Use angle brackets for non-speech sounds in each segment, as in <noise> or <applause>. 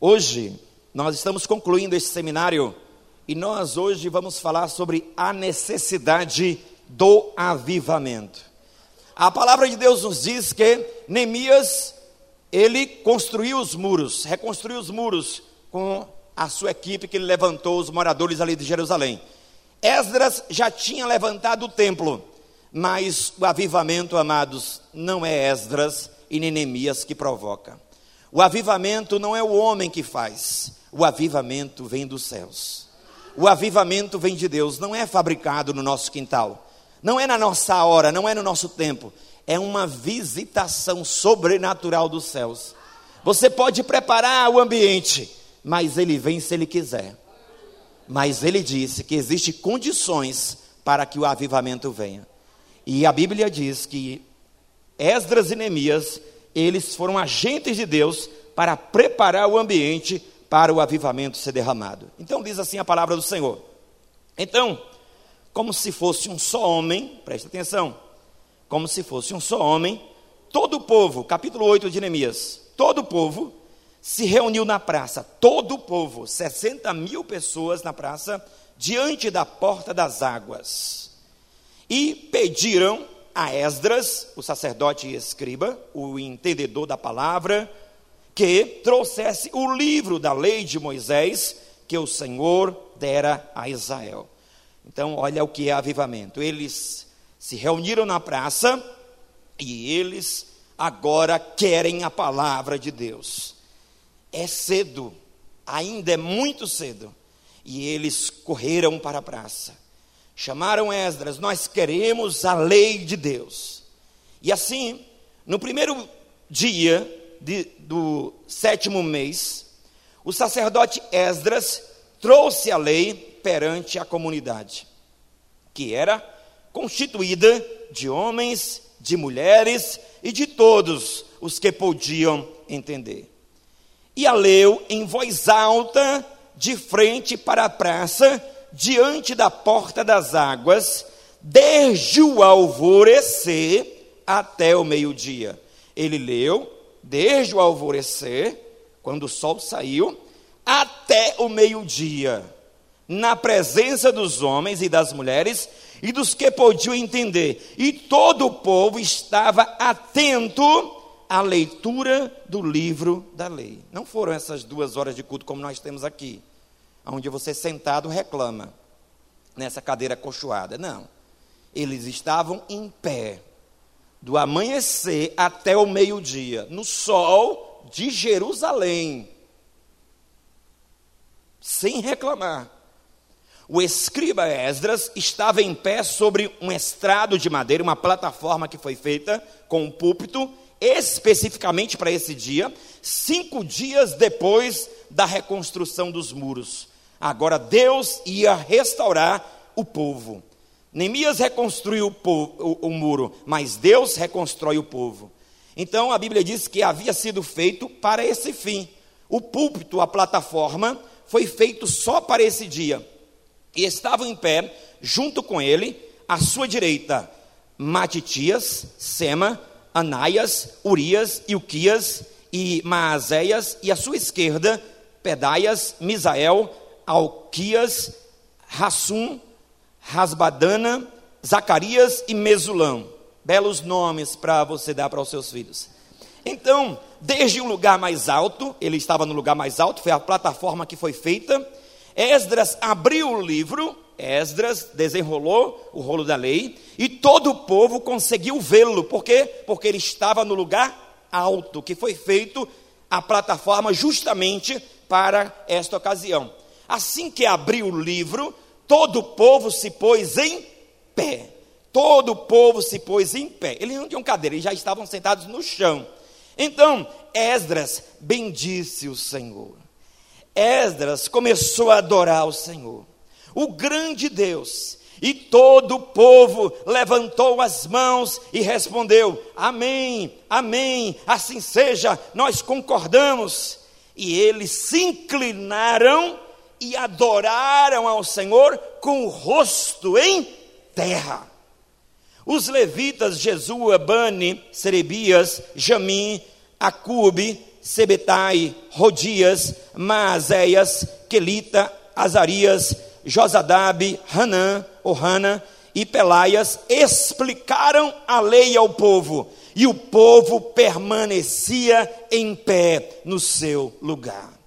Hoje, nós estamos concluindo esse seminário e nós hoje vamos falar sobre a necessidade do avivamento. A palavra de Deus nos diz que Neemias, ele construiu os muros, reconstruiu os muros com a sua equipe que ele levantou os moradores ali de Jerusalém. Esdras já tinha levantado o templo, mas o avivamento, amados, não é Esdras e nem Neemias que provoca. O avivamento não é o homem que faz, o avivamento vem dos céus. O avivamento vem de Deus, não é fabricado no nosso quintal, não é na nossa hora, não é no nosso tempo, é uma visitação sobrenatural dos céus. Você pode preparar o ambiente, mas ele vem se ele quiser. Mas ele disse que existem condições para que o avivamento venha. E a Bíblia diz que Esdras e Neemias eles foram agentes de Deus para preparar o ambiente para o avivamento ser derramado. Então diz assim a palavra do Senhor. Então, como se fosse um só homem, preste atenção, como se fosse um só homem, todo o povo, capítulo 8 de Neemias, todo o povo se reuniu na praça, todo o povo, 60 mil pessoas na praça, diante da porta das águas, e pediram a Esdras, o sacerdote e escriba, o entendedor da palavra, que trouxesse o livro da lei de Moisés que o Senhor dera a Israel. Então, olha o que é avivamento. Eles se reuniram na praça e eles agora querem a palavra de Deus. É cedo, ainda é muito cedo. E eles correram para a praça chamaram Esdras, nós queremos a lei de Deus. E assim, no primeiro dia de, do sétimo mês, o sacerdote Esdras trouxe a lei perante a comunidade, que era constituída de homens, de mulheres e de todos os que podiam entender. E a leu em voz alta, de frente para a praça, diante da porta das águas, desde o alvorecer até o meio-dia. Ele leu desde o alvorecer, quando o sol saiu, até o meio-dia, na presença dos homens e das mulheres e dos que podiam entender. E todo o povo estava atento à leitura do livro da lei. Não foram essas duas horas de culto como nós temos aqui onde você sentado reclama nessa cadeira cochoada. Não. Eles estavam em pé, do amanhecer até o meio-dia, no sol de Jerusalém, sem reclamar. O escriba Esdras estava em pé sobre um estrado de madeira, uma plataforma que foi feita com um púlpito, especificamente para esse dia, cinco dias depois da reconstrução dos muros. Agora Deus ia restaurar o povo. Neemias reconstruiu o, povo, o, o, muro, mas Deus reconstrói o povo. Então a Bíblia diz que havia sido feito para esse fim. O púlpito, a plataforma, foi feito só para esse dia. E estavam em pé, junto com ele, à sua direita, Matitias, Sema, Anaias, Urias, Ilquias e Maazéias, e à sua esquerda, Pedaias, Misael, Alquias, Rassum, Rasbadana, Zacarias e Mesulão. Belos nomes para você dar para os seus filhos. Então, desde um lugar mais alto, ele estava no lugar mais alto, foi a plataforma que foi feita. Esdras abriu o livro, Esdras desenrolou o rolo da lei, e todo o povo conseguiu vê-lo. Por quê? Porque ele estava no lugar alto, que foi feito a plataforma justamente para esta ocasião. Assim que abriu o livro, todo o povo se pôs em pé. Todo o povo se pôs em pé. Eles não tinham cadeira, eles já estavam sentados no chão. Então, Esdras bendisse o Senhor. Esdras começou a adorar o Senhor, o grande Deus. E todo o povo levantou as mãos e respondeu: Amém, Amém, assim seja, nós concordamos. E eles se inclinaram e adoraram ao Senhor com o rosto em terra. Os levitas Jesua, Bani, Serebias, Jamim, Acube, Sebetai, Rodias, Maazéias, Quelita, Azarias, Josadab, Hanã, ou Hana e Pelaias explicaram a lei ao povo, e o povo permanecia em pé no seu lugar.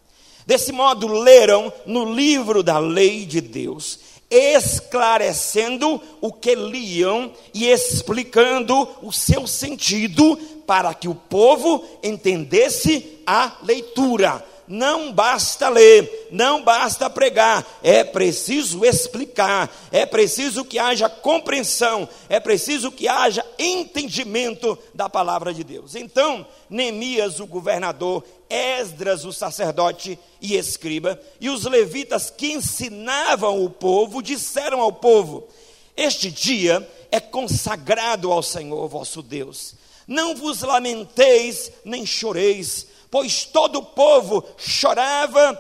Desse modo, leram no livro da lei de Deus, esclarecendo o que liam e explicando o seu sentido, para que o povo entendesse a leitura não basta ler, não basta pregar, é preciso explicar, é preciso que haja compreensão, é preciso que haja entendimento da palavra de Deus. Então, Neemias, o governador, Esdras, o sacerdote e escriba, e os levitas que ensinavam o povo, disseram ao povo: Este dia é consagrado ao Senhor vosso Deus. Não vos lamenteis nem choreis pois todo o povo chorava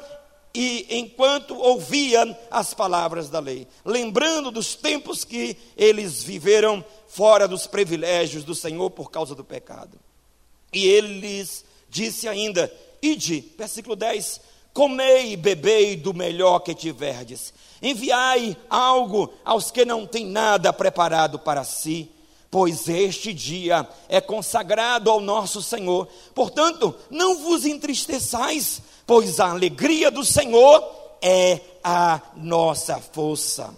e enquanto ouvia as palavras da lei, lembrando dos tempos que eles viveram fora dos privilégios do Senhor por causa do pecado. E ele lhes disse ainda: Ide, versículo 10: Comei e bebei do melhor que tiverdes, enviai algo aos que não têm nada preparado para si pois este dia é consagrado ao nosso Senhor. Portanto, não vos entristeçais, pois a alegria do Senhor é a nossa força.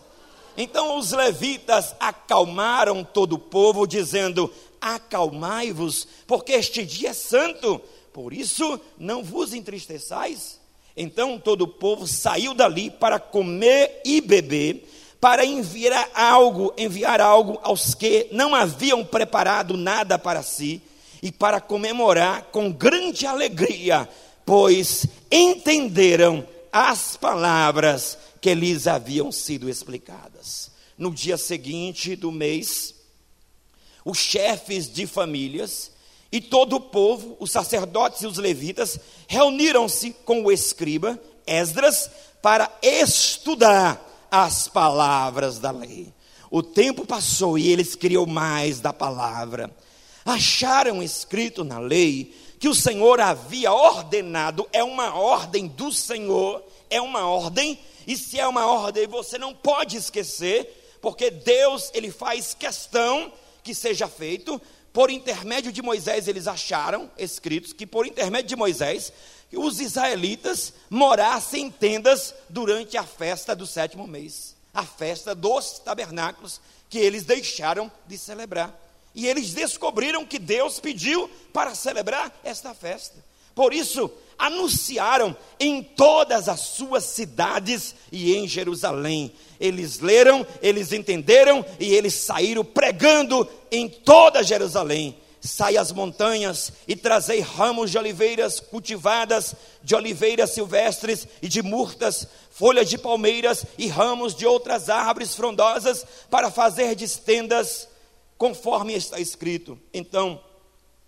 Então os levitas acalmaram todo o povo, dizendo: Acalmai-vos, porque este dia é santo, por isso não vos entristeçais. Então todo o povo saiu dali para comer e beber para enviar algo, enviar algo aos que não haviam preparado nada para si e para comemorar com grande alegria, pois entenderam as palavras que lhes haviam sido explicadas. No dia seguinte do mês, os chefes de famílias e todo o povo, os sacerdotes e os levitas, reuniram-se com o escriba Esdras para estudar as palavras da lei. O tempo passou e eles queriam mais da palavra. Acharam escrito na lei que o Senhor havia ordenado, é uma ordem do Senhor, é uma ordem, e se é uma ordem, você não pode esquecer, porque Deus, ele faz questão que seja feito, por intermédio de Moisés, eles acharam escritos que por intermédio de Moisés, os israelitas morassem em tendas durante a festa do sétimo mês, a festa dos tabernáculos, que eles deixaram de celebrar. E eles descobriram que Deus pediu para celebrar esta festa. Por isso, anunciaram em todas as suas cidades e em Jerusalém. Eles leram, eles entenderam e eles saíram pregando em toda Jerusalém sai às montanhas e trazei ramos de oliveiras cultivadas, de oliveiras silvestres e de murtas, folhas de palmeiras e ramos de outras árvores frondosas, para fazer tendas, conforme está escrito. Então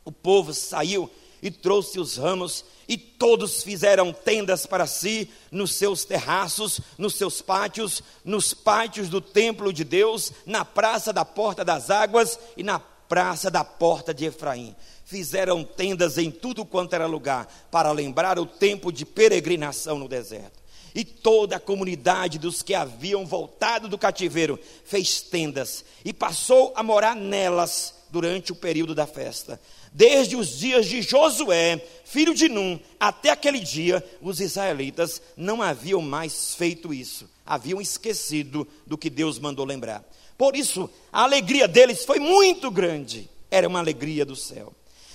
o povo saiu e trouxe os ramos, e todos fizeram tendas para si, nos seus terraços, nos seus pátios, nos pátios do templo de Deus, na praça da porta das águas e na praça da porta de Efraim. Fizeram tendas em tudo quanto era lugar, para lembrar o tempo de peregrinação no deserto. E toda a comunidade dos que haviam voltado do cativeiro fez tendas e passou a morar nelas durante o período da festa. Desde os dias de Josué, filho de Num, até aquele dia, os israelitas não haviam mais feito isso, haviam esquecido do que Deus mandou lembrar. Por isso, a alegria deles foi muito grande. Era uma alegria do céu.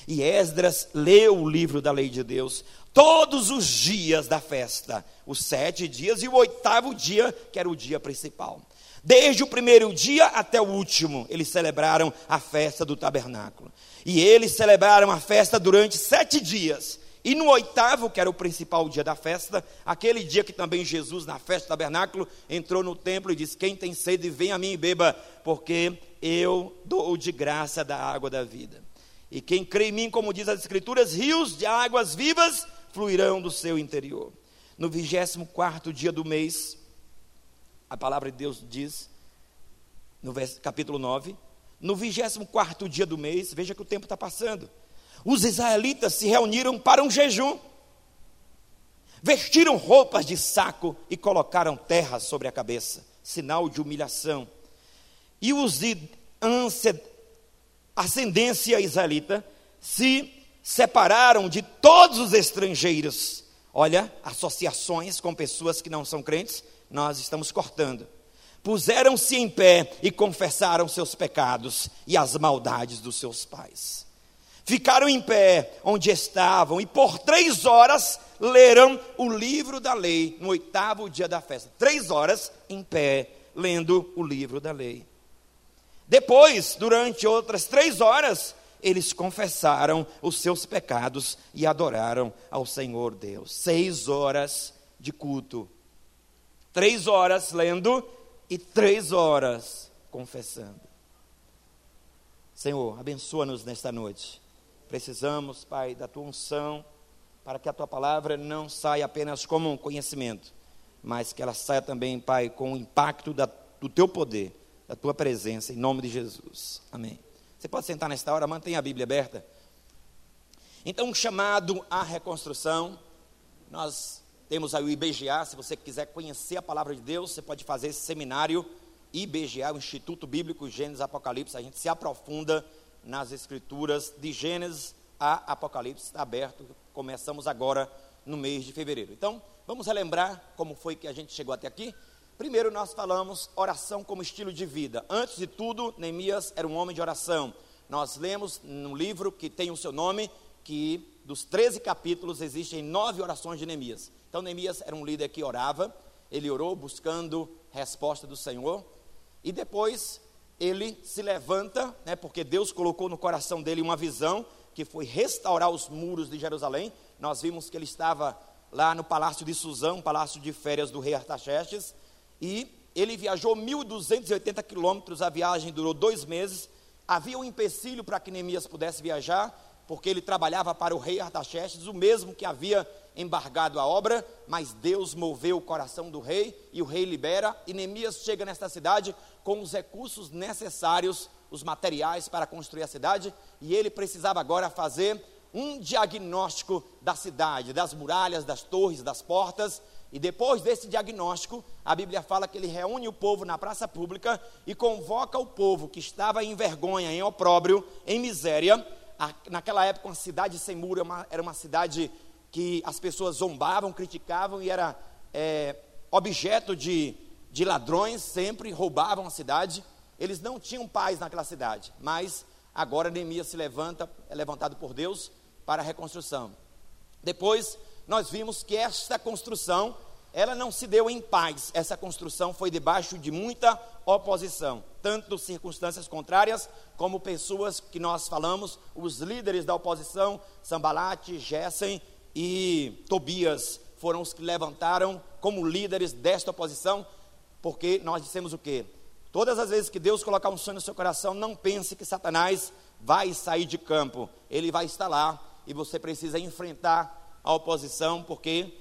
E Esdras leu o livro da lei de Deus todos os dias da festa, os sete dias e o oitavo dia, que era o dia principal. Desde o primeiro dia até o último, eles celebraram a festa do tabernáculo. E eles celebraram a festa durante sete dias. E no oitavo, que era o principal dia da festa, aquele dia que também Jesus, na festa do tabernáculo, entrou no templo e disse: Quem tem sede, vem a mim e beba, porque eu dou de graça da água da vida. E quem crê em mim, como diz as Escrituras, rios de águas vivas fluirão do seu interior. No 24 dia do mês, a palavra de Deus diz, no capítulo 9, no 24 dia do mês, veja que o tempo está passando os israelitas se reuniram para um jejum. Vestiram roupas de saco e colocaram terra sobre a cabeça, sinal de humilhação. E os de ascendência israelita se separaram de todos os estrangeiros. Olha, associações com pessoas que não são crentes, nós estamos cortando. Puseram-se em pé e confessaram seus pecados e as maldades dos seus pais. Ficaram em pé onde estavam e por três horas leram o livro da lei no oitavo dia da festa. Três horas em pé, lendo o livro da lei. Depois, durante outras três horas, eles confessaram os seus pecados e adoraram ao Senhor Deus. Seis horas de culto. Três horas lendo e três horas confessando. Senhor, abençoa-nos nesta noite. Precisamos, Pai, da tua unção, para que a tua palavra não saia apenas como um conhecimento, mas que ela saia também, Pai, com o impacto da, do teu poder, da tua presença, em nome de Jesus. Amém. Você pode sentar nesta hora, mantenha a Bíblia aberta. Então, um chamado à reconstrução. Nós temos aí o IBGA, se você quiser conhecer a palavra de Deus, você pode fazer esse seminário IBGA, o Instituto Bíblico Gênesis Apocalipse. A gente se aprofunda nas escrituras de Gênesis a Apocalipse, está aberto. Começamos agora no mês de fevereiro. Então, vamos relembrar como foi que a gente chegou até aqui. Primeiro, nós falamos oração como estilo de vida. Antes de tudo, Neemias era um homem de oração. Nós lemos no livro que tem o seu nome, que dos 13 capítulos existem nove orações de Neemias. Então, Neemias era um líder que orava, ele orou buscando resposta do Senhor, e depois ele se levanta, né, porque Deus colocou no coração dele uma visão que foi restaurar os muros de Jerusalém. Nós vimos que ele estava lá no palácio de Suzão, palácio de férias do rei Artaxerxes, e ele viajou 1.280 quilômetros, a viagem durou dois meses. Havia um empecilho para que Neemias pudesse viajar, porque ele trabalhava para o rei Artaxerxes, o mesmo que havia embargado a obra, mas Deus moveu o coração do rei e o rei libera, e Neemias chega nesta cidade com os recursos necessários, os materiais para construir a cidade, e ele precisava agora fazer um diagnóstico da cidade, das muralhas, das torres, das portas, e depois desse diagnóstico, a Bíblia fala que ele reúne o povo na praça pública e convoca o povo que estava em vergonha, em opróbrio, em miséria. Naquela época, uma cidade sem muro era uma cidade que as pessoas zombavam, criticavam e era é, objeto de, de ladrões, sempre roubavam a cidade. Eles não tinham paz naquela cidade, mas agora Neemias se levanta, é levantado por Deus para a reconstrução. Depois, nós vimos que esta construção, ela não se deu em paz. Essa construção foi debaixo de muita oposição, tanto circunstâncias contrárias, como pessoas que nós falamos, os líderes da oposição, Sambalate, Gessen e Tobias, foram os que levantaram como líderes desta oposição, porque nós dissemos o quê? Todas as vezes que Deus colocar um sonho no seu coração, não pense que Satanás vai sair de campo. Ele vai estar lá e você precisa enfrentar a oposição, porque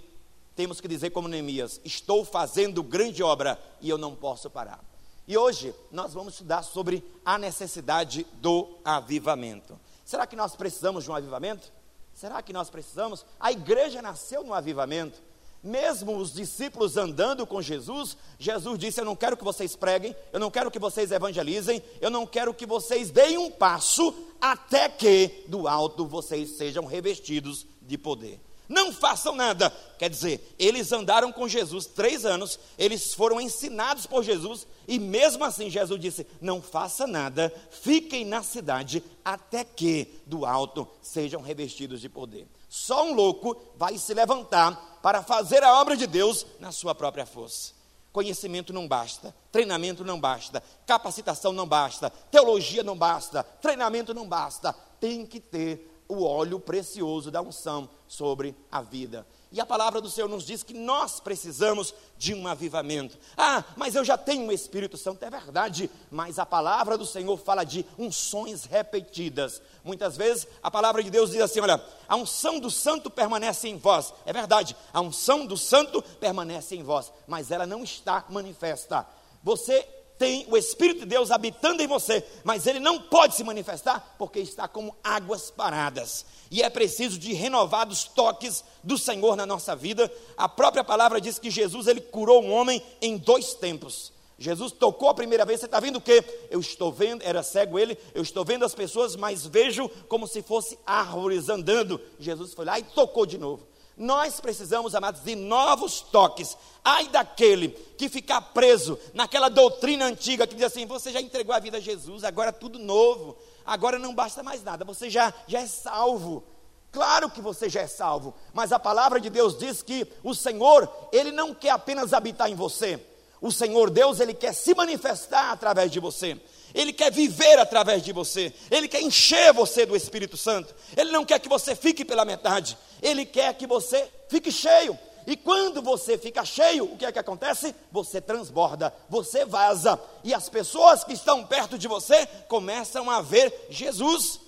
temos que dizer como Neemias: estou fazendo grande obra e eu não posso parar. E hoje nós vamos estudar sobre a necessidade do avivamento. Será que nós precisamos de um avivamento? Será que nós precisamos? A igreja nasceu no avivamento. Mesmo os discípulos andando com Jesus, Jesus disse: Eu não quero que vocês preguem, eu não quero que vocês evangelizem, eu não quero que vocês deem um passo até que do alto vocês sejam revestidos de poder. Não façam nada. Quer dizer, eles andaram com Jesus três anos, eles foram ensinados por Jesus, e mesmo assim Jesus disse: Não faça nada, fiquem na cidade até que do alto sejam revestidos de poder. Só um louco vai se levantar para fazer a obra de Deus na sua própria força. Conhecimento não basta, treinamento não basta, capacitação não basta, teologia não basta, treinamento não basta, tem que ter o óleo precioso da unção sobre a vida. E a palavra do Senhor nos diz que nós precisamos de um avivamento. Ah, mas eu já tenho o Espírito Santo, é verdade, mas a palavra do Senhor fala de unções repetidas. Muitas vezes a palavra de Deus diz assim: olha, a unção do santo permanece em vós. É verdade, a unção do santo permanece em vós, mas ela não está manifesta. Você tem o Espírito de Deus habitando em você, mas ele não pode se manifestar porque está como águas paradas. E é preciso de renovados toques do Senhor na nossa vida. A própria palavra diz que Jesus ele curou um homem em dois tempos. Jesus tocou a primeira vez, você está vendo o quê? Eu estou vendo, era cego ele, eu estou vendo as pessoas, mas vejo como se fosse árvores andando. Jesus foi lá e tocou de novo. Nós precisamos, amados, de novos toques. Ai daquele que ficar preso naquela doutrina antiga que diz assim: você já entregou a vida a Jesus, agora é tudo novo, agora não basta mais nada, você já, já é salvo. Claro que você já é salvo, mas a palavra de Deus diz que o Senhor, Ele não quer apenas habitar em você, o Senhor Deus, Ele quer se manifestar através de você. Ele quer viver através de você, Ele quer encher você do Espírito Santo, Ele não quer que você fique pela metade, Ele quer que você fique cheio. E quando você fica cheio, o que é que acontece? Você transborda, você vaza, e as pessoas que estão perto de você começam a ver Jesus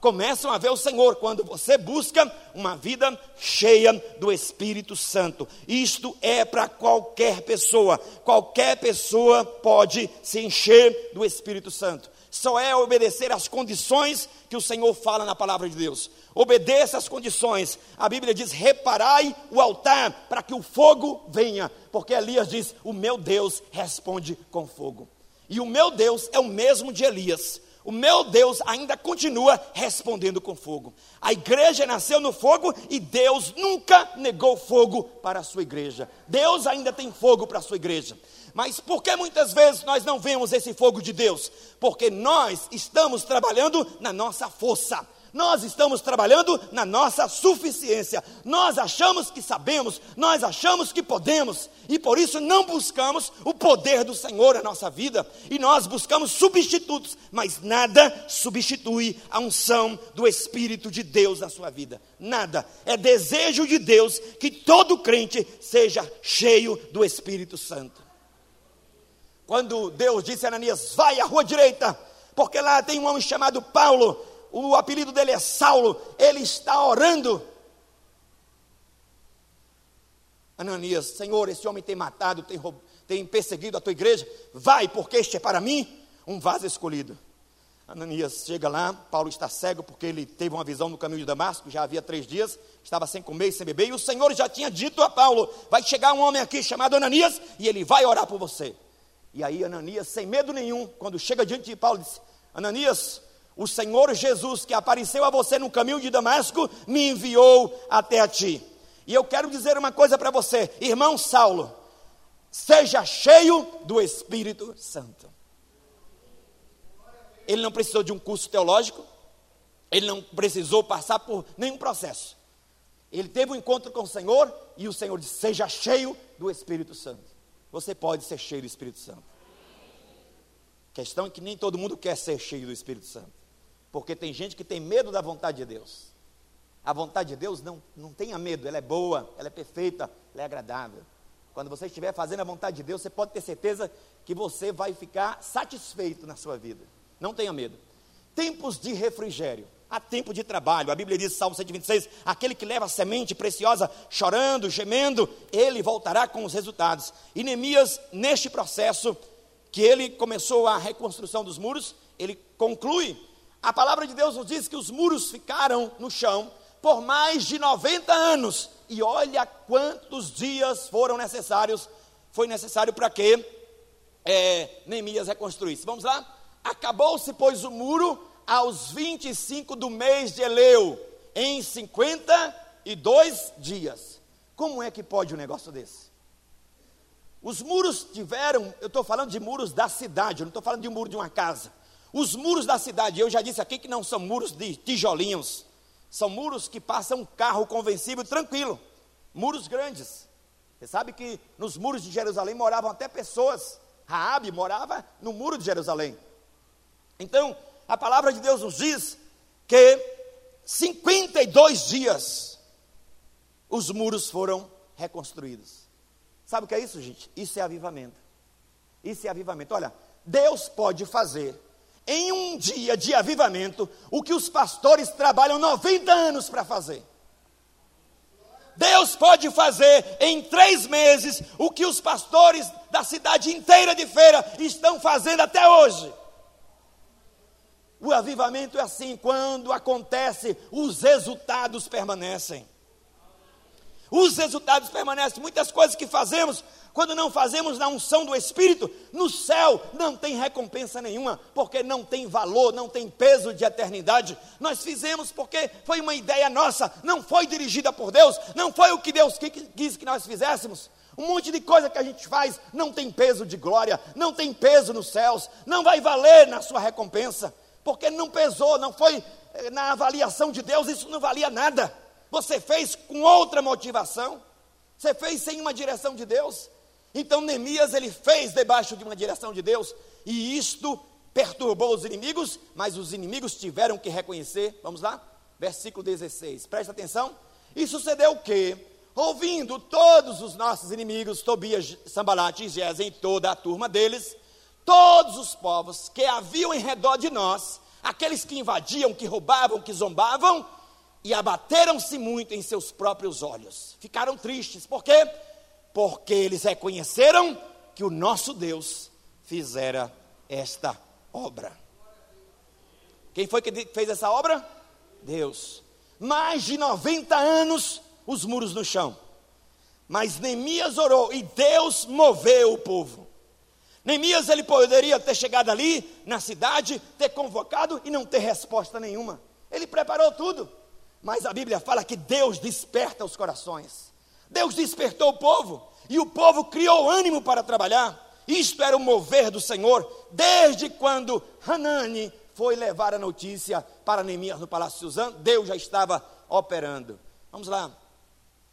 começam a ver o Senhor quando você busca uma vida cheia do Espírito Santo. Isto é para qualquer pessoa. Qualquer pessoa pode se encher do Espírito Santo. Só é obedecer às condições que o Senhor fala na palavra de Deus. Obedeça às condições. A Bíblia diz: reparai o altar para que o fogo venha. Porque Elias diz: O meu Deus responde com fogo. E o meu Deus é o mesmo de Elias o meu Deus ainda continua respondendo com fogo. A igreja nasceu no fogo e Deus nunca negou fogo para a sua igreja. Deus ainda tem fogo para a sua igreja. Mas por que muitas vezes nós não vemos esse fogo de Deus? Porque nós estamos trabalhando na nossa força nós estamos trabalhando na nossa suficiência. Nós achamos que sabemos, nós achamos que podemos, e por isso não buscamos o poder do Senhor na nossa vida, e nós buscamos substitutos, mas nada substitui a unção do Espírito de Deus na sua vida. Nada. É desejo de Deus que todo crente seja cheio do Espírito Santo. Quando Deus disse a Ananias: Vai à rua direita, porque lá tem um homem chamado Paulo o apelido dele é Saulo, ele está orando. Ananias, Senhor, esse homem tem matado, tem, tem perseguido a tua igreja, vai, porque este é para mim um vaso escolhido. Ananias chega lá, Paulo está cego porque ele teve uma visão no caminho de Damasco, já havia três dias, estava sem comer e sem beber, e o Senhor já tinha dito a Paulo: vai chegar um homem aqui chamado Ananias e ele vai orar por você. E aí Ananias, sem medo nenhum, quando chega diante de Paulo, disse: Ananias, o Senhor Jesus que apareceu a você no caminho de Damasco me enviou até a ti. E eu quero dizer uma coisa para você, irmão Saulo, seja cheio do Espírito Santo. Ele não precisou de um curso teológico, ele não precisou passar por nenhum processo. Ele teve um encontro com o Senhor e o Senhor disse: Seja cheio do Espírito Santo. Você pode ser cheio do Espírito Santo. A questão é que nem todo mundo quer ser cheio do Espírito Santo. Porque tem gente que tem medo da vontade de Deus. A vontade de Deus não, não tenha medo, ela é boa, ela é perfeita, ela é agradável. Quando você estiver fazendo a vontade de Deus, você pode ter certeza que você vai ficar satisfeito na sua vida. Não tenha medo. Tempos de refrigério. Há tempo de trabalho. A Bíblia diz, Salmo 126, aquele que leva a semente preciosa, chorando, gemendo, ele voltará com os resultados. E Neemias, neste processo, que ele começou a reconstrução dos muros, ele conclui a palavra de Deus nos diz que os muros ficaram no chão por mais de 90 anos. E olha quantos dias foram necessários, foi necessário para que é, Neemias reconstruísse. Vamos lá? Acabou-se, pois, o muro aos 25 do mês de Eleu, em 52 dias. Como é que pode um negócio desse? Os muros tiveram, eu estou falando de muros da cidade, eu não estou falando de um muro de uma casa. Os muros da cidade, eu já disse aqui que não são muros de tijolinhos, são muros que passam um carro convencível tranquilo, muros grandes. Você sabe que nos muros de Jerusalém moravam até pessoas. Raabe morava no muro de Jerusalém. Então, a palavra de Deus nos diz que 52 dias os muros foram reconstruídos. Sabe o que é isso, gente? Isso é avivamento. Isso é avivamento. Olha, Deus pode fazer em um dia de avivamento o que os pastores trabalham 90 anos para fazer. Deus pode fazer em três meses o que os pastores da cidade inteira de feira estão fazendo até hoje. O avivamento é assim, quando acontece, os resultados permanecem. Os resultados permanecem. Muitas coisas que fazemos, quando não fazemos na unção do Espírito, no céu não tem recompensa nenhuma, porque não tem valor, não tem peso de eternidade. Nós fizemos porque foi uma ideia nossa, não foi dirigida por Deus, não foi o que Deus quis que nós fizéssemos. Um monte de coisa que a gente faz não tem peso de glória, não tem peso nos céus, não vai valer na sua recompensa porque não pesou, não foi eh, na avaliação de Deus, isso não valia nada. Você fez com outra motivação, você fez sem uma direção de Deus. Então Neemias ele fez debaixo de uma direção de Deus, e isto perturbou os inimigos, mas os inimigos tiveram que reconhecer. Vamos lá? Versículo 16. Presta atenção. E sucedeu o quê? Ouvindo todos os nossos inimigos, Tobias, Sambalate e Gesem, toda a turma deles, todos os povos que haviam em redor de nós, aqueles que invadiam, que roubavam, que zombavam, e abateram-se muito em seus próprios olhos. Ficaram tristes, por quê? Porque eles reconheceram que o nosso Deus fizera esta obra. Quem foi que fez essa obra? Deus. Mais de 90 anos, os muros no chão. Mas Neemias orou e Deus moveu o povo. Neemias ele poderia ter chegado ali na cidade, ter convocado e não ter resposta nenhuma. Ele preparou tudo. Mas a Bíblia fala que Deus desperta os corações. Deus despertou o povo e o povo criou ânimo para trabalhar. Isto era o mover do Senhor desde quando Hanani foi levar a notícia para Neemias no palácio de Suzã, Deus já estava operando. Vamos lá.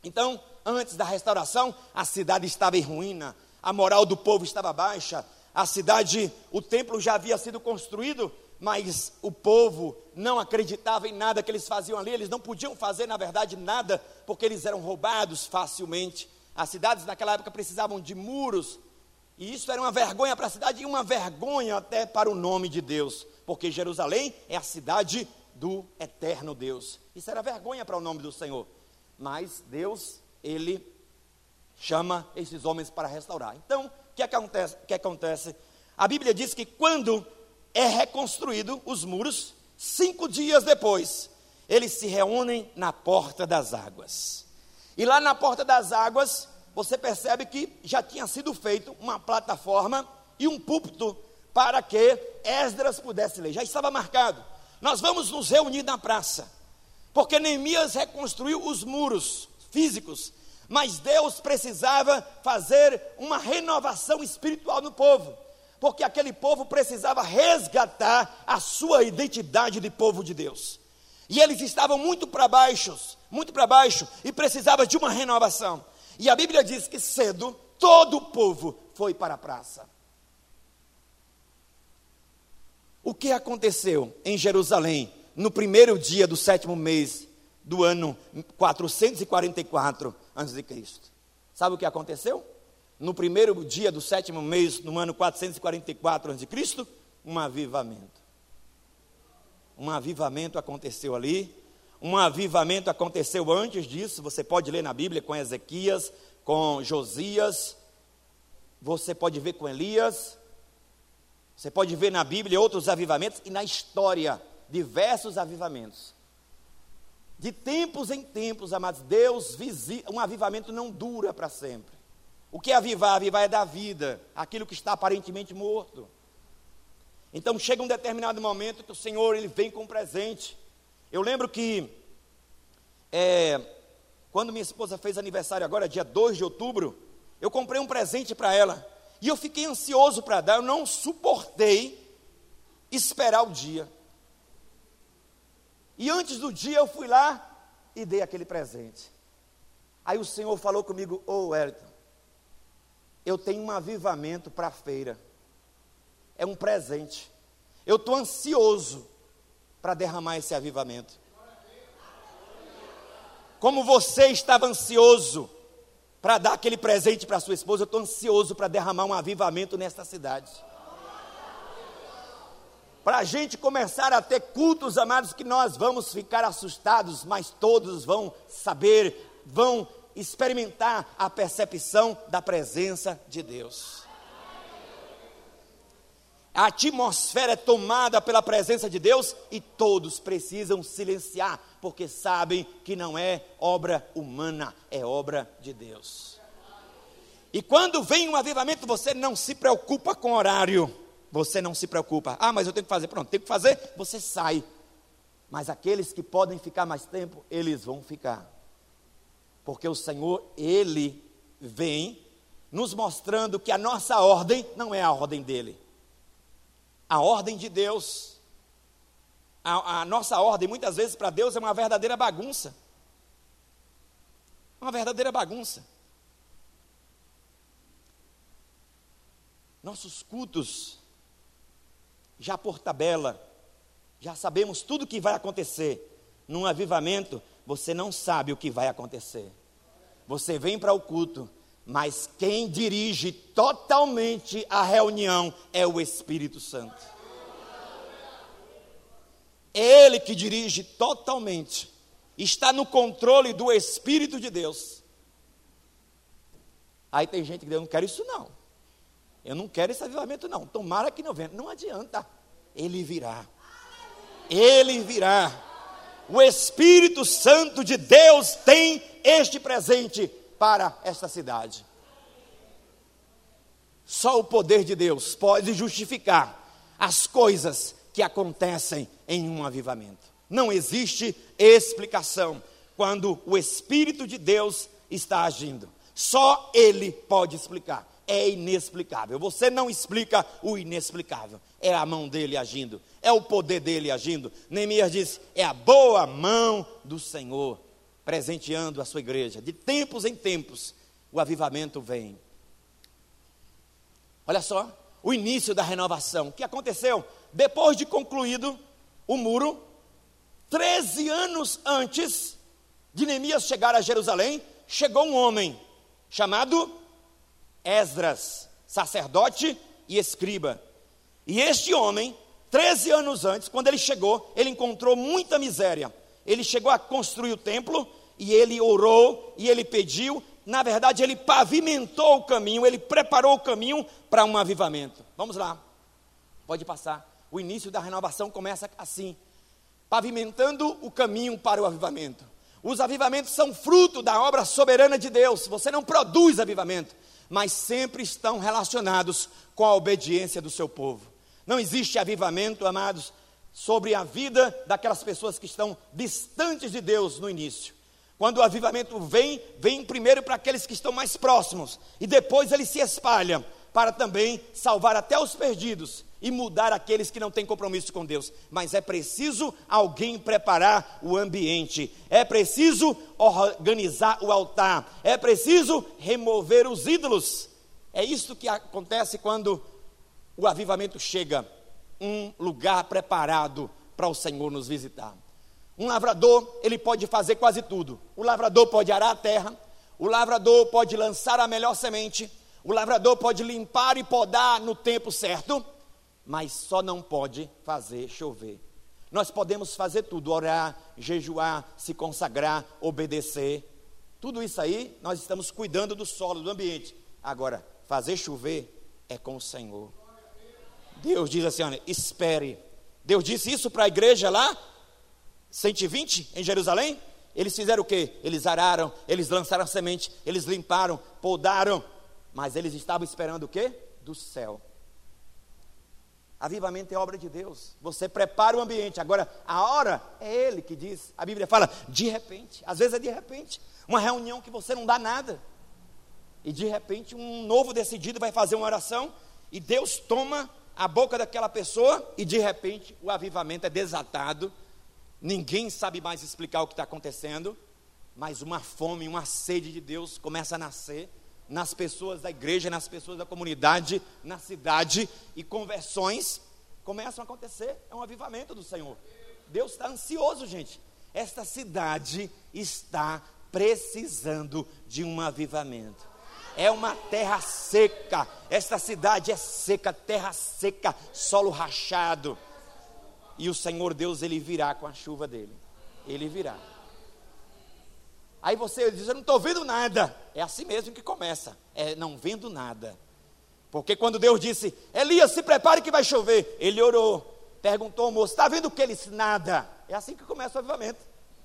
Então, antes da restauração, a cidade estava em ruína, a moral do povo estava baixa, a cidade, o templo já havia sido construído, mas o povo não acreditava em nada que eles faziam ali, eles não podiam fazer, na verdade, nada, porque eles eram roubados facilmente. As cidades naquela época precisavam de muros, e isso era uma vergonha para a cidade e uma vergonha até para o nome de Deus, porque Jerusalém é a cidade do eterno Deus. Isso era vergonha para o nome do Senhor. Mas Deus, ele chama esses homens para restaurar. Então, o que acontece? que acontece? A Bíblia diz que quando é reconstruído os muros, cinco dias depois, eles se reúnem na porta das águas. E lá na porta das águas, você percebe que já tinha sido feito uma plataforma e um púlpito para que Esdras pudesse ler. Já estava marcado. Nós vamos nos reunir na praça, porque Neemias reconstruiu os muros físicos mas Deus precisava fazer uma renovação espiritual no povo, porque aquele povo precisava resgatar a sua identidade de povo de Deus. E eles estavam muito para baixo, muito para baixo, e precisava de uma renovação. E a Bíblia diz que cedo todo o povo foi para a praça. O que aconteceu em Jerusalém no primeiro dia do sétimo mês do ano 444 a.C. Sabe o que aconteceu? No primeiro dia do sétimo mês, no ano 444 a.C., um avivamento. Um avivamento aconteceu ali. Um avivamento aconteceu antes disso. Você pode ler na Bíblia com Ezequias, com Josias. Você pode ver com Elias. Você pode ver na Bíblia outros avivamentos e na história diversos avivamentos. De tempos em tempos, amados, Deus visita, um avivamento não dura para sempre. O que é avivar? Avivar é da vida, aquilo que está aparentemente morto. Então chega um determinado momento que o Senhor ele vem com um presente. Eu lembro que é, quando minha esposa fez aniversário agora, dia 2 de outubro, eu comprei um presente para ela. E eu fiquei ansioso para dar, eu não suportei esperar o dia. E antes do dia eu fui lá e dei aquele presente. Aí o Senhor falou comigo: Ô oh, Elton, eu tenho um avivamento para a feira. É um presente. Eu estou ansioso para derramar esse avivamento. Como você estava ansioso para dar aquele presente para sua esposa, eu estou ansioso para derramar um avivamento nesta cidade para a gente começar a ter cultos, amados, que nós vamos ficar assustados, mas todos vão saber, vão experimentar a percepção da presença de Deus. a atmosfera é tomada pela presença de Deus e todos precisam silenciar, porque sabem que não é obra humana, é obra de Deus. E quando vem um avivamento, você não se preocupa com horário, você não se preocupa. Ah, mas eu tenho que fazer, pronto, tenho que fazer, você sai. Mas aqueles que podem ficar mais tempo, eles vão ficar. Porque o Senhor, Ele vem nos mostrando que a nossa ordem não é a ordem dele a ordem de Deus. A, a nossa ordem, muitas vezes, para Deus é uma verdadeira bagunça. Uma verdadeira bagunça. Nossos cultos, já por tabela, já sabemos tudo o que vai acontecer. Num avivamento, você não sabe o que vai acontecer. Você vem para o culto, mas quem dirige totalmente a reunião é o Espírito Santo. Ele que dirige totalmente, está no controle do Espírito de Deus. Aí tem gente que diz: Eu não quero isso, não. Eu não quero esse avivamento, não. Tomara que não venha. Não adianta. Ele virá. Ele virá. O Espírito Santo de Deus tem este presente para esta cidade. Só o poder de Deus pode justificar as coisas que acontecem em um avivamento. Não existe explicação quando o Espírito de Deus está agindo. Só Ele pode explicar. É inexplicável. Você não explica o inexplicável. É a mão dele agindo. É o poder dele agindo. Neemias diz: é a boa mão do Senhor presenteando a sua igreja. De tempos em tempos, o avivamento vem. Olha só, o início da renovação. O que aconteceu? Depois de concluído o muro, 13 anos antes de Neemias chegar a Jerusalém, chegou um homem chamado Esdras, sacerdote e escriba. E este homem, 13 anos antes, quando ele chegou, ele encontrou muita miséria ele chegou a construir o templo e ele orou e ele pediu. Na verdade, ele pavimentou o caminho, ele preparou o caminho para um avivamento. Vamos lá, pode passar. O início da renovação começa assim, pavimentando o caminho para o avivamento. Os avivamentos são fruto da obra soberana de Deus. Você não produz avivamento, mas sempre estão relacionados com a obediência do seu povo. Não existe avivamento, amados, sobre a vida daquelas pessoas que estão distantes de Deus no início. Quando o avivamento vem, vem primeiro para aqueles que estão mais próximos, e depois ele se espalha para também salvar até os perdidos e mudar aqueles que não têm compromisso com Deus. Mas é preciso alguém preparar o ambiente, é preciso organizar o altar, é preciso remover os ídolos. É isso que acontece quando o avivamento chega um lugar preparado para o Senhor nos visitar. Um lavrador, ele pode fazer quase tudo. O lavrador pode arar a terra, o lavrador pode lançar a melhor semente, o lavrador pode limpar e podar no tempo certo, mas só não pode fazer chover. Nós podemos fazer tudo: orar, jejuar, se consagrar, obedecer. Tudo isso aí, nós estamos cuidando do solo, do ambiente. Agora, fazer chover é com o Senhor. Deus diz assim: olha, espere. Deus disse isso para a igreja lá, 120 em Jerusalém. Eles fizeram o quê? Eles araram, eles lançaram semente, eles limparam, podaram, mas eles estavam esperando o quê? Do céu. Avivamento é obra de Deus. Você prepara o ambiente. Agora, a hora é Ele que diz. A Bíblia fala de repente. Às vezes é de repente. Uma reunião que você não dá nada. E de repente um novo decidido vai fazer uma oração. E Deus toma a boca daquela pessoa e de repente o avivamento é desatado. Ninguém sabe mais explicar o que está acontecendo, mas uma fome, uma sede de Deus começa a nascer nas pessoas da igreja, nas pessoas da comunidade, na cidade, e conversões começam a acontecer. É um avivamento do Senhor. Deus está ansioso, gente. Esta cidade está precisando de um avivamento é uma terra seca. Esta cidade é seca, terra seca, solo rachado. E o Senhor Deus, ele virá com a chuva dele. Ele virá. Aí você diz: Eu não estou vendo nada. É assim mesmo que começa. É não vendo nada. Porque quando Deus disse, Elias, se prepare que vai chover, ele orou. Perguntou ao moço: está vendo o que ele disse? Nada. É assim que começa o avivamento.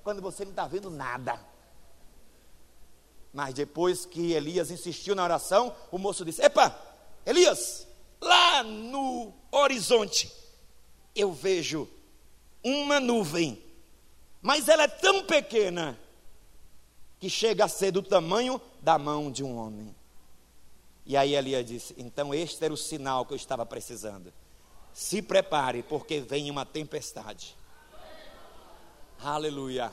Quando você não está vendo nada. Mas depois que Elias insistiu na oração, o moço disse: Epa, Elias, lá no horizonte, eu vejo uma nuvem, mas ela é tão pequena que chega a ser do tamanho da mão de um homem. E aí Elias disse: Então este era o sinal que eu estava precisando. Se prepare, porque vem uma tempestade. Aleluia.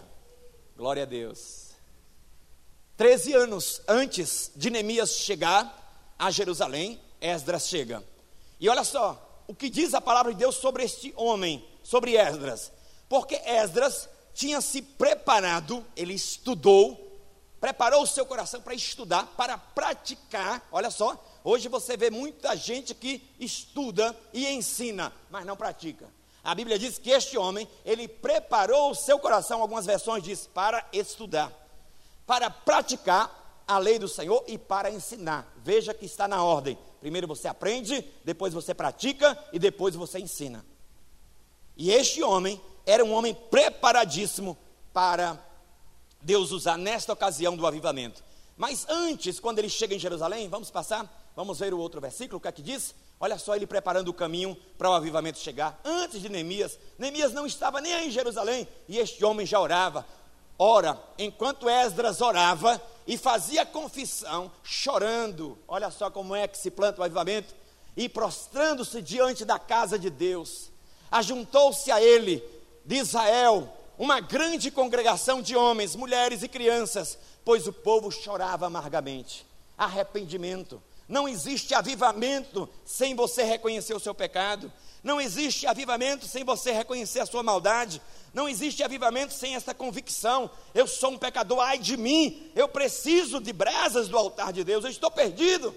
Glória a Deus. Treze anos antes de Neemias chegar a Jerusalém, Esdras chega. E olha só, o que diz a palavra de Deus sobre este homem, sobre Esdras. Porque Esdras tinha se preparado, ele estudou, preparou o seu coração para estudar, para praticar. Olha só, Hoje você vê muita gente que estuda e ensina, mas não pratica. A Bíblia diz que este homem, ele preparou o seu coração, algumas versões diz, para estudar, para praticar a lei do Senhor e para ensinar. Veja que está na ordem. Primeiro você aprende, depois você pratica e depois você ensina. E este homem era um homem preparadíssimo para Deus usar nesta ocasião do avivamento. Mas antes, quando ele chega em Jerusalém, vamos passar Vamos ver o outro versículo, o que é que diz? Olha só ele preparando o caminho para o avivamento chegar. Antes de Neemias, Neemias não estava nem aí em Jerusalém e este homem já orava. Ora, enquanto Esdras orava e fazia confissão, chorando, olha só como é que se planta o avivamento, e prostrando-se diante da casa de Deus, ajuntou-se a ele de Israel uma grande congregação de homens, mulheres e crianças, pois o povo chorava amargamente. Arrependimento, não existe avivamento sem você reconhecer o seu pecado. Não existe avivamento sem você reconhecer a sua maldade. Não existe avivamento sem essa convicção. Eu sou um pecador, ai de mim. Eu preciso de brasas do altar de Deus. Eu estou perdido.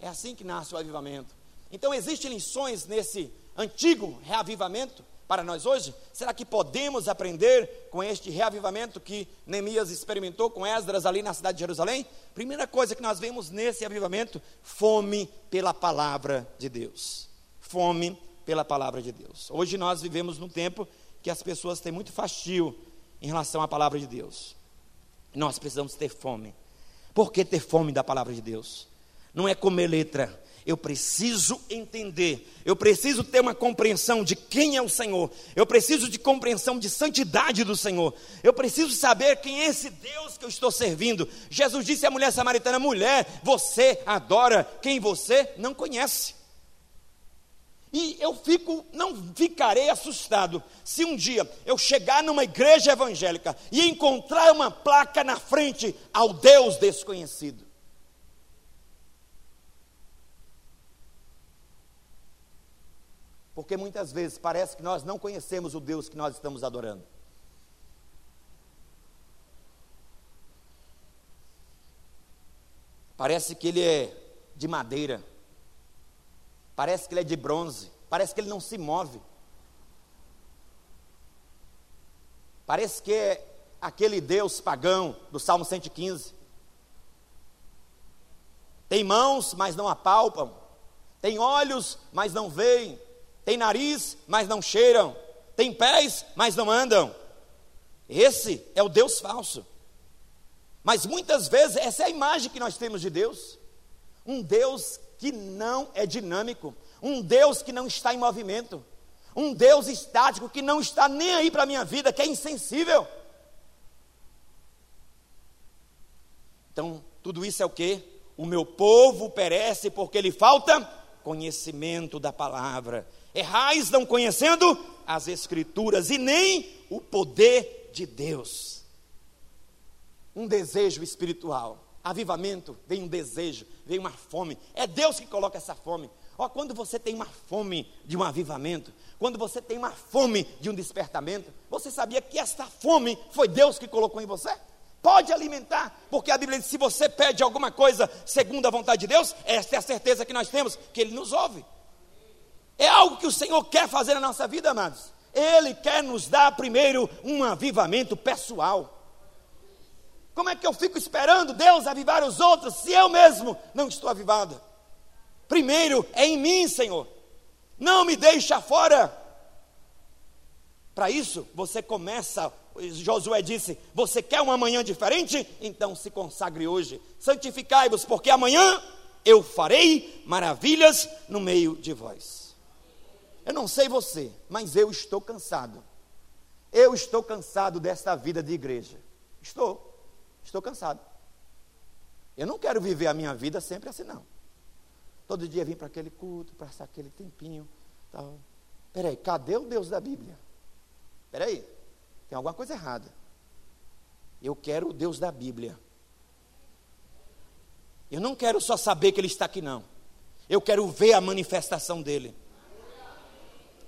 É assim que nasce o avivamento. Então, existem lições nesse antigo reavivamento para nós hoje? Será que podemos aprender com este reavivamento que Neemias experimentou com Esdras ali na cidade de Jerusalém? Primeira coisa que nós vemos nesse avivamento: fome pela palavra de Deus. Fome pela palavra de Deus. Hoje nós vivemos num tempo que as pessoas têm muito fastio em relação à palavra de Deus. Nós precisamos ter fome. Por que ter fome da palavra de Deus? Não é comer letra, eu preciso entender, eu preciso ter uma compreensão de quem é o Senhor, eu preciso de compreensão de santidade do Senhor, eu preciso saber quem é esse Deus que eu estou servindo. Jesus disse à mulher samaritana: mulher, você adora quem você não conhece. E eu fico, não ficarei assustado se um dia eu chegar numa igreja evangélica e encontrar uma placa na frente ao Deus desconhecido. Porque muitas vezes parece que nós não conhecemos o Deus que nós estamos adorando. Parece que ele é de madeira. Parece que ele é de bronze. Parece que ele não se move. Parece que é aquele Deus pagão do Salmo 115. Tem mãos, mas não apalpam. Tem olhos, mas não veem. Tem nariz, mas não cheiram. Tem pés, mas não andam. Esse é o Deus falso. Mas muitas vezes essa é a imagem que nós temos de Deus. Um Deus que não é dinâmico, um Deus que não está em movimento, um Deus estático que não está nem aí para a minha vida, que é insensível. Então, tudo isso é o que? O meu povo perece porque lhe falta conhecimento da palavra errais não conhecendo as Escrituras e nem o poder de Deus. Um desejo espiritual, avivamento, vem um desejo, vem uma fome. É Deus que coloca essa fome. Ó, quando você tem uma fome de um avivamento, quando você tem uma fome de um despertamento, você sabia que esta fome foi Deus que colocou em você? Pode alimentar, porque a Bíblia diz: se você pede alguma coisa segundo a vontade de Deus, esta é a certeza que nós temos, que Ele nos ouve. É algo que o Senhor quer fazer na nossa vida, amados. Ele quer nos dar primeiro um avivamento pessoal. Como é que eu fico esperando Deus avivar os outros se eu mesmo não estou avivado? Primeiro é em mim, Senhor. Não me deixa fora. Para isso, você começa, Josué disse: Você quer uma manhã diferente? Então se consagre hoje. Santificai-vos, porque amanhã eu farei maravilhas no meio de vós. Eu não sei você, mas eu estou cansado. Eu estou cansado desta vida de igreja. Estou. Estou cansado. Eu não quero viver a minha vida sempre assim, não. Todo dia vir para aquele culto, passar aquele tempinho. Tal. Peraí, cadê o Deus da Bíblia? Peraí, tem alguma coisa errada. Eu quero o Deus da Bíblia. Eu não quero só saber que Ele está aqui, não. Eu quero ver a manifestação dEle.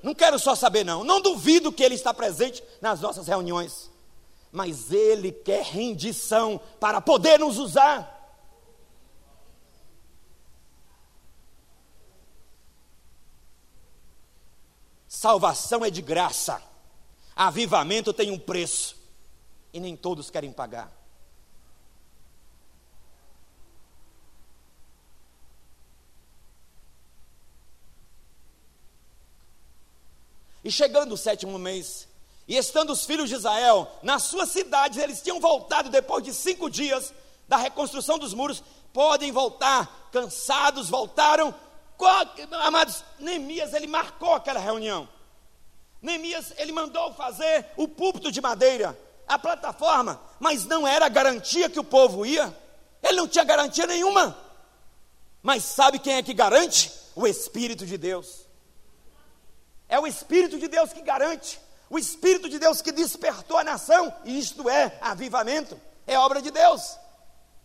Não quero só saber, não. Não duvido que Ele está presente nas nossas reuniões. Mas Ele quer rendição para poder nos usar. Salvação é de graça. Avivamento tem um preço. E nem todos querem pagar. E chegando o sétimo mês, e estando os filhos de Israel nas suas cidades, eles tinham voltado depois de cinco dias da reconstrução dos muros, podem voltar, cansados, voltaram. Amados, Neemias, ele marcou aquela reunião. Neemias, ele mandou fazer o púlpito de madeira, a plataforma, mas não era garantia que o povo ia. Ele não tinha garantia nenhuma. Mas sabe quem é que garante? O Espírito de Deus. É o Espírito de Deus que garante, o Espírito de Deus que despertou a nação, isto é avivamento, é obra de Deus.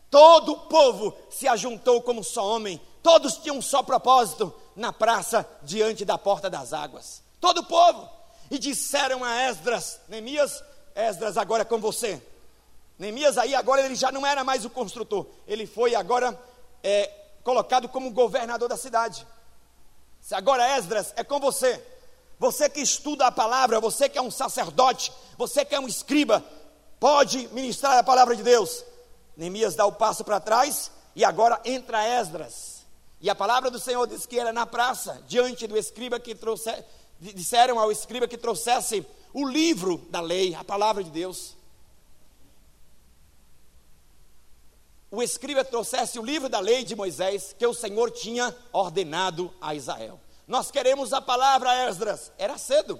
Todo o povo se ajuntou como só homem, todos tinham um só propósito na praça diante da porta das águas. Todo o povo. E disseram a Esdras, Neemias, Esdras agora é com você. Neemias aí agora ele já não era mais o construtor, ele foi agora é, colocado como governador da cidade. Agora Esdras é com você. Você que estuda a palavra, você que é um sacerdote, você que é um escriba, pode ministrar a palavra de Deus. Neemias dá o passo para trás e agora entra Esdras. E a palavra do Senhor diz que era na praça, diante do escriba que trouxe, disseram ao escriba que trouxesse o livro da lei, a palavra de Deus. O escriba trouxesse o livro da lei de Moisés que o Senhor tinha ordenado a Israel. Nós queremos a palavra, Esdras. Era cedo.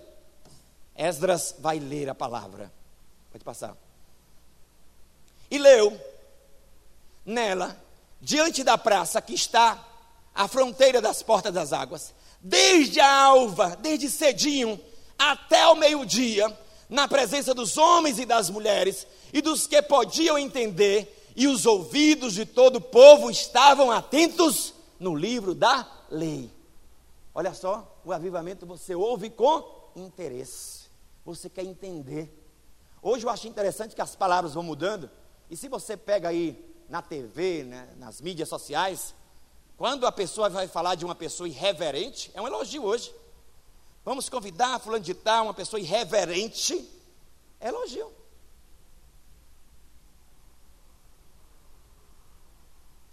Esdras vai ler a palavra. Pode passar. E leu nela, diante da praça que está à fronteira das portas das águas, desde a alva, desde cedinho até o meio-dia, na presença dos homens e das mulheres e dos que podiam entender, e os ouvidos de todo o povo estavam atentos no livro da lei. Olha só, o avivamento você ouve com interesse. Você quer entender. Hoje eu acho interessante que as palavras vão mudando. E se você pega aí na TV, né, nas mídias sociais, quando a pessoa vai falar de uma pessoa irreverente, é um elogio hoje. Vamos convidar fulano de tal, uma pessoa irreverente, é elogio.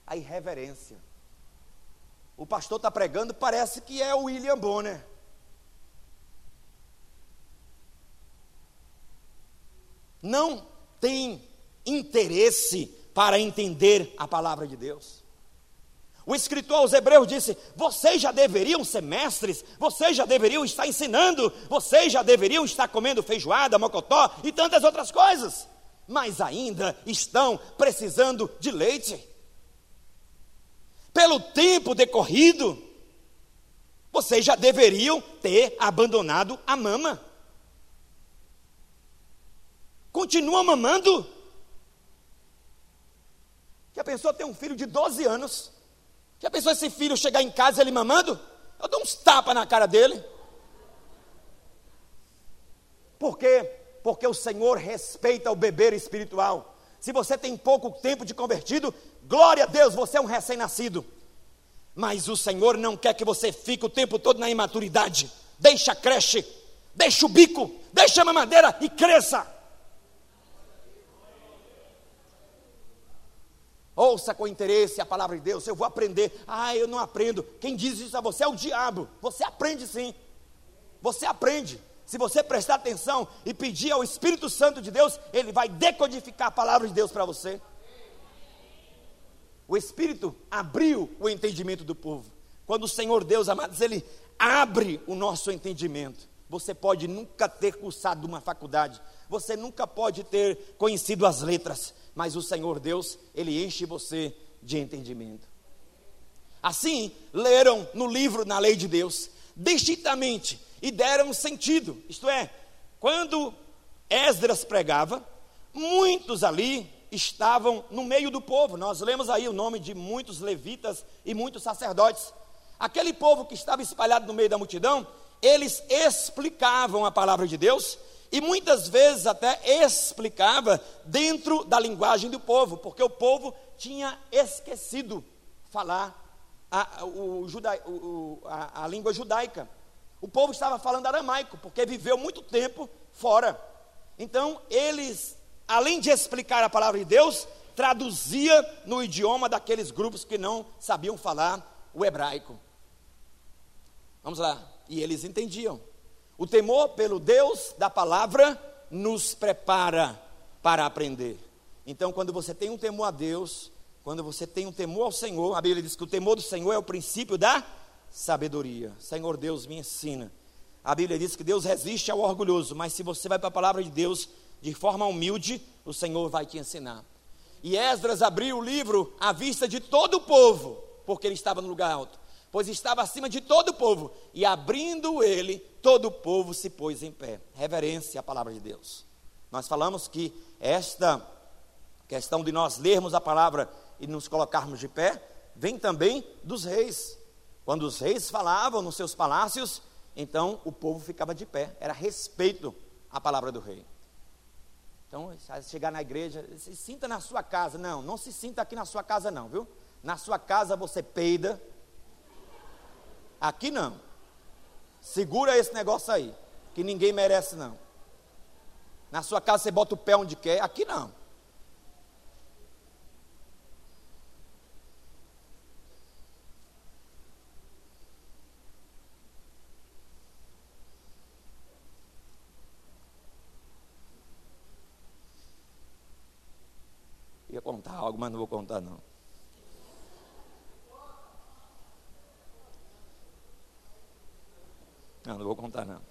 A irreverência o pastor está pregando, parece que é o William Bonner. Não tem interesse para entender a palavra de Deus. O escritor aos Hebreus disse: Vocês já deveriam ser mestres, vocês já deveriam estar ensinando, vocês já deveriam estar comendo feijoada, mocotó e tantas outras coisas, mas ainda estão precisando de leite pelo tempo decorrido, vocês já deveriam ter abandonado a mama. Continua mamando? Já pensou ter um filho de 12 anos? Já pensou esse filho chegar em casa ele mamando? Eu dou uns tapas na cara dele. Por quê? Porque o Senhor respeita o beber espiritual. Se você tem pouco tempo de convertido, glória a Deus, você é um recém-nascido. Mas o Senhor não quer que você fique o tempo todo na imaturidade. Deixa a creche, deixa o bico, deixa a mamadeira e cresça. ouça com interesse a palavra de Deus, eu vou aprender. Ah, eu não aprendo. Quem diz isso a você é o diabo. Você aprende sim. Você aprende. Se você prestar atenção e pedir ao Espírito Santo de Deus, ele vai decodificar a palavra de Deus para você. O Espírito abriu o entendimento do povo. Quando o Senhor Deus, amados, ele abre o nosso entendimento. Você pode nunca ter cursado uma faculdade, você nunca pode ter conhecido as letras, mas o Senhor Deus, ele enche você de entendimento. Assim, leram no livro, na lei de Deus, distintamente e deram sentido. Isto é, quando Esdras pregava, muitos ali estavam no meio do povo. Nós lemos aí o nome de muitos levitas e muitos sacerdotes. Aquele povo que estava espalhado no meio da multidão, eles explicavam a palavra de Deus e muitas vezes até explicava dentro da linguagem do povo, porque o povo tinha esquecido falar a, o, o, a, a língua judaica. O povo estava falando aramaico, porque viveu muito tempo fora. Então, eles, além de explicar a palavra de Deus, traduzia no idioma daqueles grupos que não sabiam falar o hebraico. Vamos lá. E eles entendiam. O temor pelo Deus da palavra nos prepara para aprender. Então, quando você tem um temor a Deus, quando você tem um temor ao Senhor, a Bíblia diz que o temor do Senhor é o princípio da sabedoria. Senhor Deus, me ensina. A Bíblia diz que Deus resiste ao orgulhoso, mas se você vai para a palavra de Deus de forma humilde, o Senhor vai te ensinar. E Esdras abriu o livro à vista de todo o povo, porque ele estava no lugar alto pois estava acima de todo o povo, e abrindo ele, todo o povo se pôs em pé. Reverência à palavra de Deus. Nós falamos que esta questão de nós lermos a palavra e nos colocarmos de pé, vem também dos reis. Quando os reis falavam nos seus palácios, então o povo ficava de pé, era respeito à palavra do rei. Então, chegar na igreja, se sinta na sua casa. Não, não se sinta aqui na sua casa, não, viu? Na sua casa você peida, Aqui não. Segura esse negócio aí, que ninguém merece não. Na sua casa você bota o pé onde quer, aqui não. Ia contar algo, mas não vou contar não. Não, não vou contar não.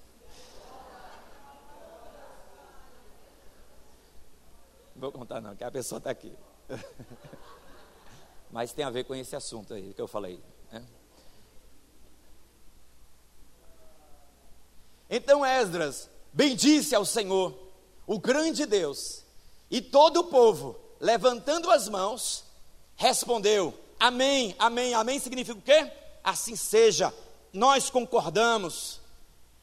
Não vou contar não, que a pessoa está aqui. <laughs> Mas tem a ver com esse assunto aí que eu falei. Né? Então Esdras bendisse ao Senhor, o grande Deus, e todo o povo, levantando as mãos, respondeu: Amém, Amém, Amém significa o quê? Assim seja, nós concordamos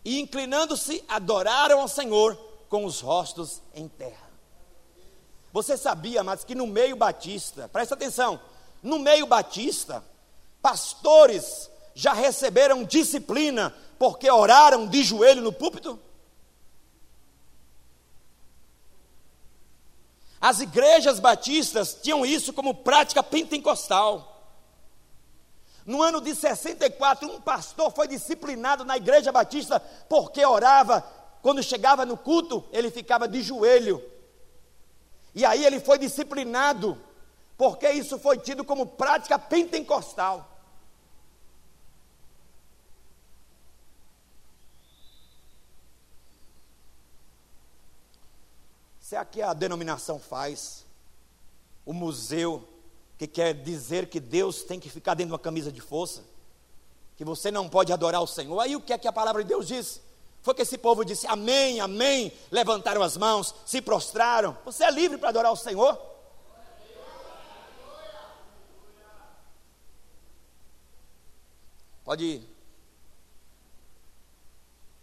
e inclinando-se, adoraram ao Senhor com os rostos em terra. Você sabia, mas que no meio batista, presta atenção, no meio batista, pastores já receberam disciplina porque oraram de joelho no púlpito? As igrejas batistas tinham isso como prática pentecostal. No ano de 64, um pastor foi disciplinado na igreja batista porque orava. Quando chegava no culto, ele ficava de joelho. E aí ele foi disciplinado, porque isso foi tido como prática pentecostal. Se é que a denominação faz, o museu que quer dizer que Deus tem que ficar dentro de uma camisa de força, que você não pode adorar o Senhor. Aí o que é que a palavra de Deus diz? Foi que esse povo disse amém, amém, levantaram as mãos, se prostraram. Você é livre para adorar o Senhor? Pode ir.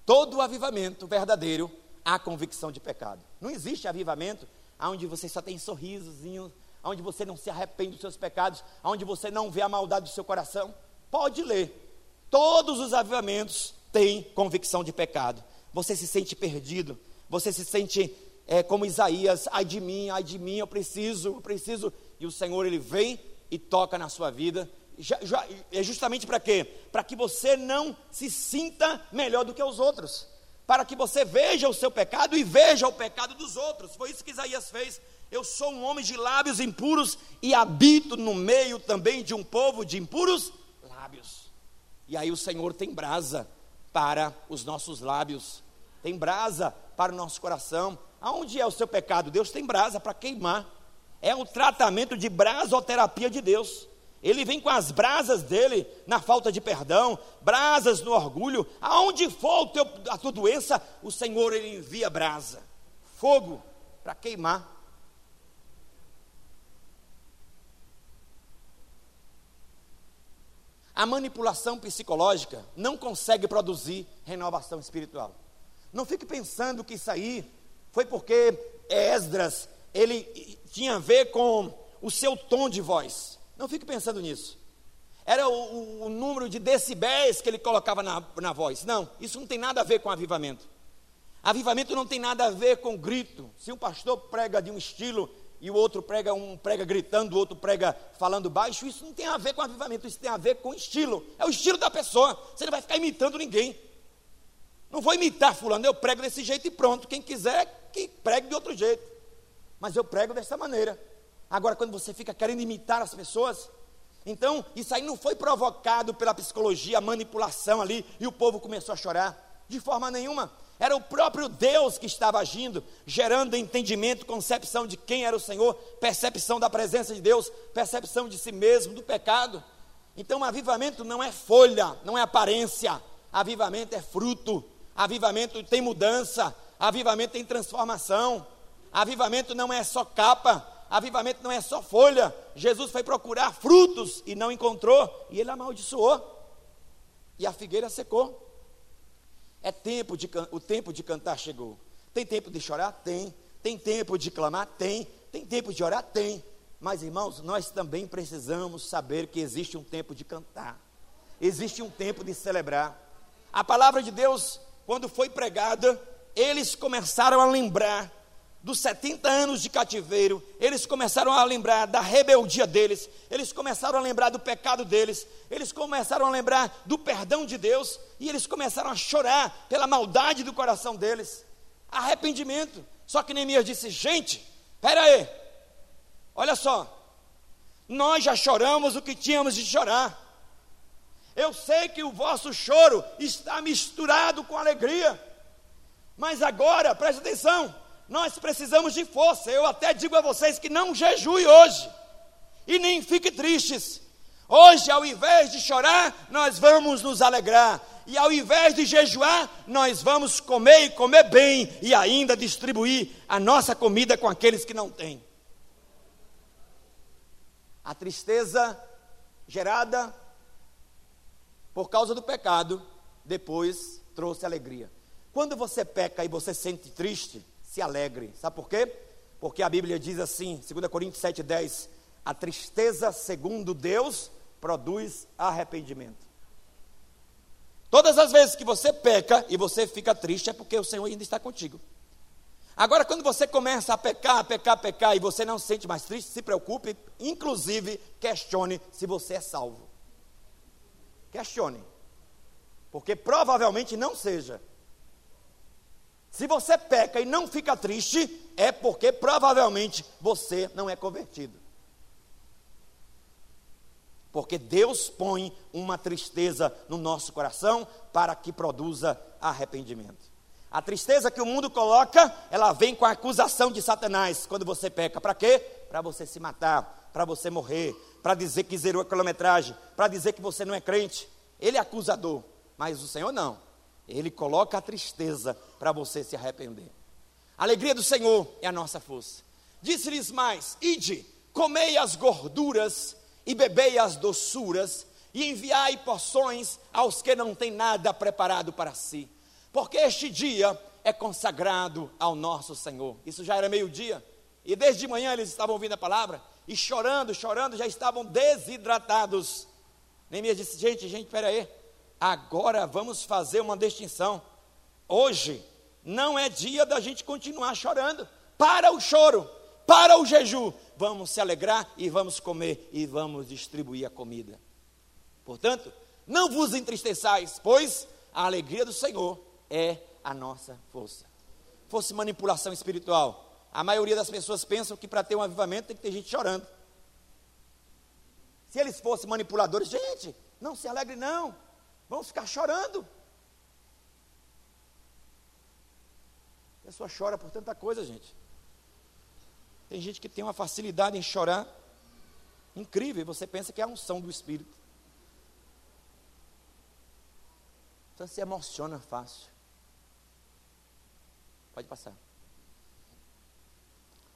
Todo avivamento verdadeiro há convicção de pecado. Não existe avivamento onde você só tem sorrisozinho, onde você não se arrepende dos seus pecados, onde você não vê a maldade do seu coração. Pode ler. Todos os avivamentos têm convicção de pecado. Você se sente perdido, você se sente é, como Isaías, ai de mim, ai de mim, eu preciso, eu preciso. E o Senhor, Ele vem e toca na sua vida. Já, já, é justamente para quê? Para que você não se sinta melhor do que os outros. Para que você veja o seu pecado e veja o pecado dos outros. Foi isso que Isaías fez. Eu sou um homem de lábios impuros e habito no meio também de um povo de impuros lábios. E aí o Senhor tem brasa para os nossos lábios, tem brasa para o nosso coração. Aonde é o seu pecado? Deus tem brasa para queimar. É o tratamento de brasoterapia de Deus. Ele vem com as brasas dele na falta de perdão, brasas no orgulho. Aonde for teu, a tua doença, o Senhor ele envia brasa, fogo para queimar. A manipulação psicológica não consegue produzir renovação espiritual. Não fique pensando que isso aí foi porque Esdras, ele tinha a ver com o seu tom de voz. Não fique pensando nisso. Era o, o, número de decibéis que ele colocava na, na voz. Não, isso não tem nada a ver com avivamento. Avivamento não tem nada a ver com grito. Se um pastor prega de um estilo e o outro prega um prega gritando, o outro prega falando baixo, isso não tem a ver com avivamento, isso tem a ver com estilo. É o estilo da pessoa. Você não vai ficar imitando ninguém. Não vou imitar fulano, eu prego desse jeito e pronto. Quem quiser, que pregue de outro jeito. Mas eu prego dessa maneira. Agora, quando você fica querendo imitar as pessoas, então isso aí não foi provocado pela psicologia, manipulação ali, e o povo começou a chorar. De forma nenhuma. Era o próprio Deus que estava agindo, gerando entendimento, concepção de quem era o Senhor, percepção da presença de Deus, percepção de si mesmo, do pecado. Então, avivamento não é folha, não é aparência, avivamento é fruto, avivamento tem mudança, avivamento tem transformação, avivamento não é só capa, avivamento não é só folha. Jesus foi procurar frutos e não encontrou, e ele amaldiçoou, e a figueira secou. É tempo de o tempo de cantar chegou. Tem tempo de chorar? Tem. Tem tempo de clamar? Tem. Tem tempo de orar? Tem. Mas irmãos, nós também precisamos saber que existe um tempo de cantar. Existe um tempo de celebrar. A palavra de Deus, quando foi pregada, eles começaram a lembrar dos 70 anos de cativeiro, eles começaram a lembrar da rebeldia deles, eles começaram a lembrar do pecado deles, eles começaram a lembrar do perdão de Deus, e eles começaram a chorar pela maldade do coração deles. Arrependimento. Só que Neemias disse: gente, espera aí, olha só, nós já choramos o que tínhamos de chorar. Eu sei que o vosso choro está misturado com alegria, mas agora, preste atenção, nós precisamos de força. Eu até digo a vocês que não jejue hoje. E nem fique tristes. Hoje, ao invés de chorar, nós vamos nos alegrar. E ao invés de jejuar, nós vamos comer e comer bem e ainda distribuir a nossa comida com aqueles que não têm. A tristeza gerada por causa do pecado, depois trouxe alegria. Quando você peca e você sente triste, se alegre. Sabe por quê? Porque a Bíblia diz assim, 2 Coríntios 7,10: a tristeza, segundo Deus, produz arrependimento. Todas as vezes que você peca e você fica triste, é porque o Senhor ainda está contigo. Agora, quando você começa a pecar, a pecar, a pecar, e você não se sente mais triste, se preocupe, inclusive questione se você é salvo. Questione. Porque provavelmente não seja. Se você peca e não fica triste, é porque provavelmente você não é convertido. Porque Deus põe uma tristeza no nosso coração para que produza arrependimento. A tristeza que o mundo coloca, ela vem com a acusação de Satanás quando você peca. Para quê? Para você se matar, para você morrer, para dizer que zerou a quilometragem, para dizer que você não é crente. Ele é acusador, mas o Senhor não. Ele coloca a tristeza para você se arrepender. A alegria do Senhor é a nossa força. Disse-lhes mais: Ide, comei as gorduras e bebei as doçuras, e enviai porções aos que não têm nada preparado para si, porque este dia é consagrado ao nosso Senhor. Isso já era meio-dia, e desde manhã eles estavam ouvindo a palavra, e chorando, chorando, já estavam desidratados. Neemias disse: Gente, gente, peraí. aí Agora vamos fazer uma distinção. Hoje não é dia da gente continuar chorando. Para o choro. para o jejum, vamos se alegrar e vamos comer e vamos distribuir a comida. Portanto, não vos entristeçais, pois a alegria do Senhor é a nossa força. Fosse manipulação espiritual, a maioria das pessoas pensam que para ter um avivamento tem que ter gente chorando. Se eles fossem manipuladores, gente, não se alegre não, vamos ficar chorando. A pessoa chora por tanta coisa, gente. Tem gente que tem uma facilidade em chorar incrível, você pensa que é a unção do Espírito. Então se emociona fácil. Pode passar.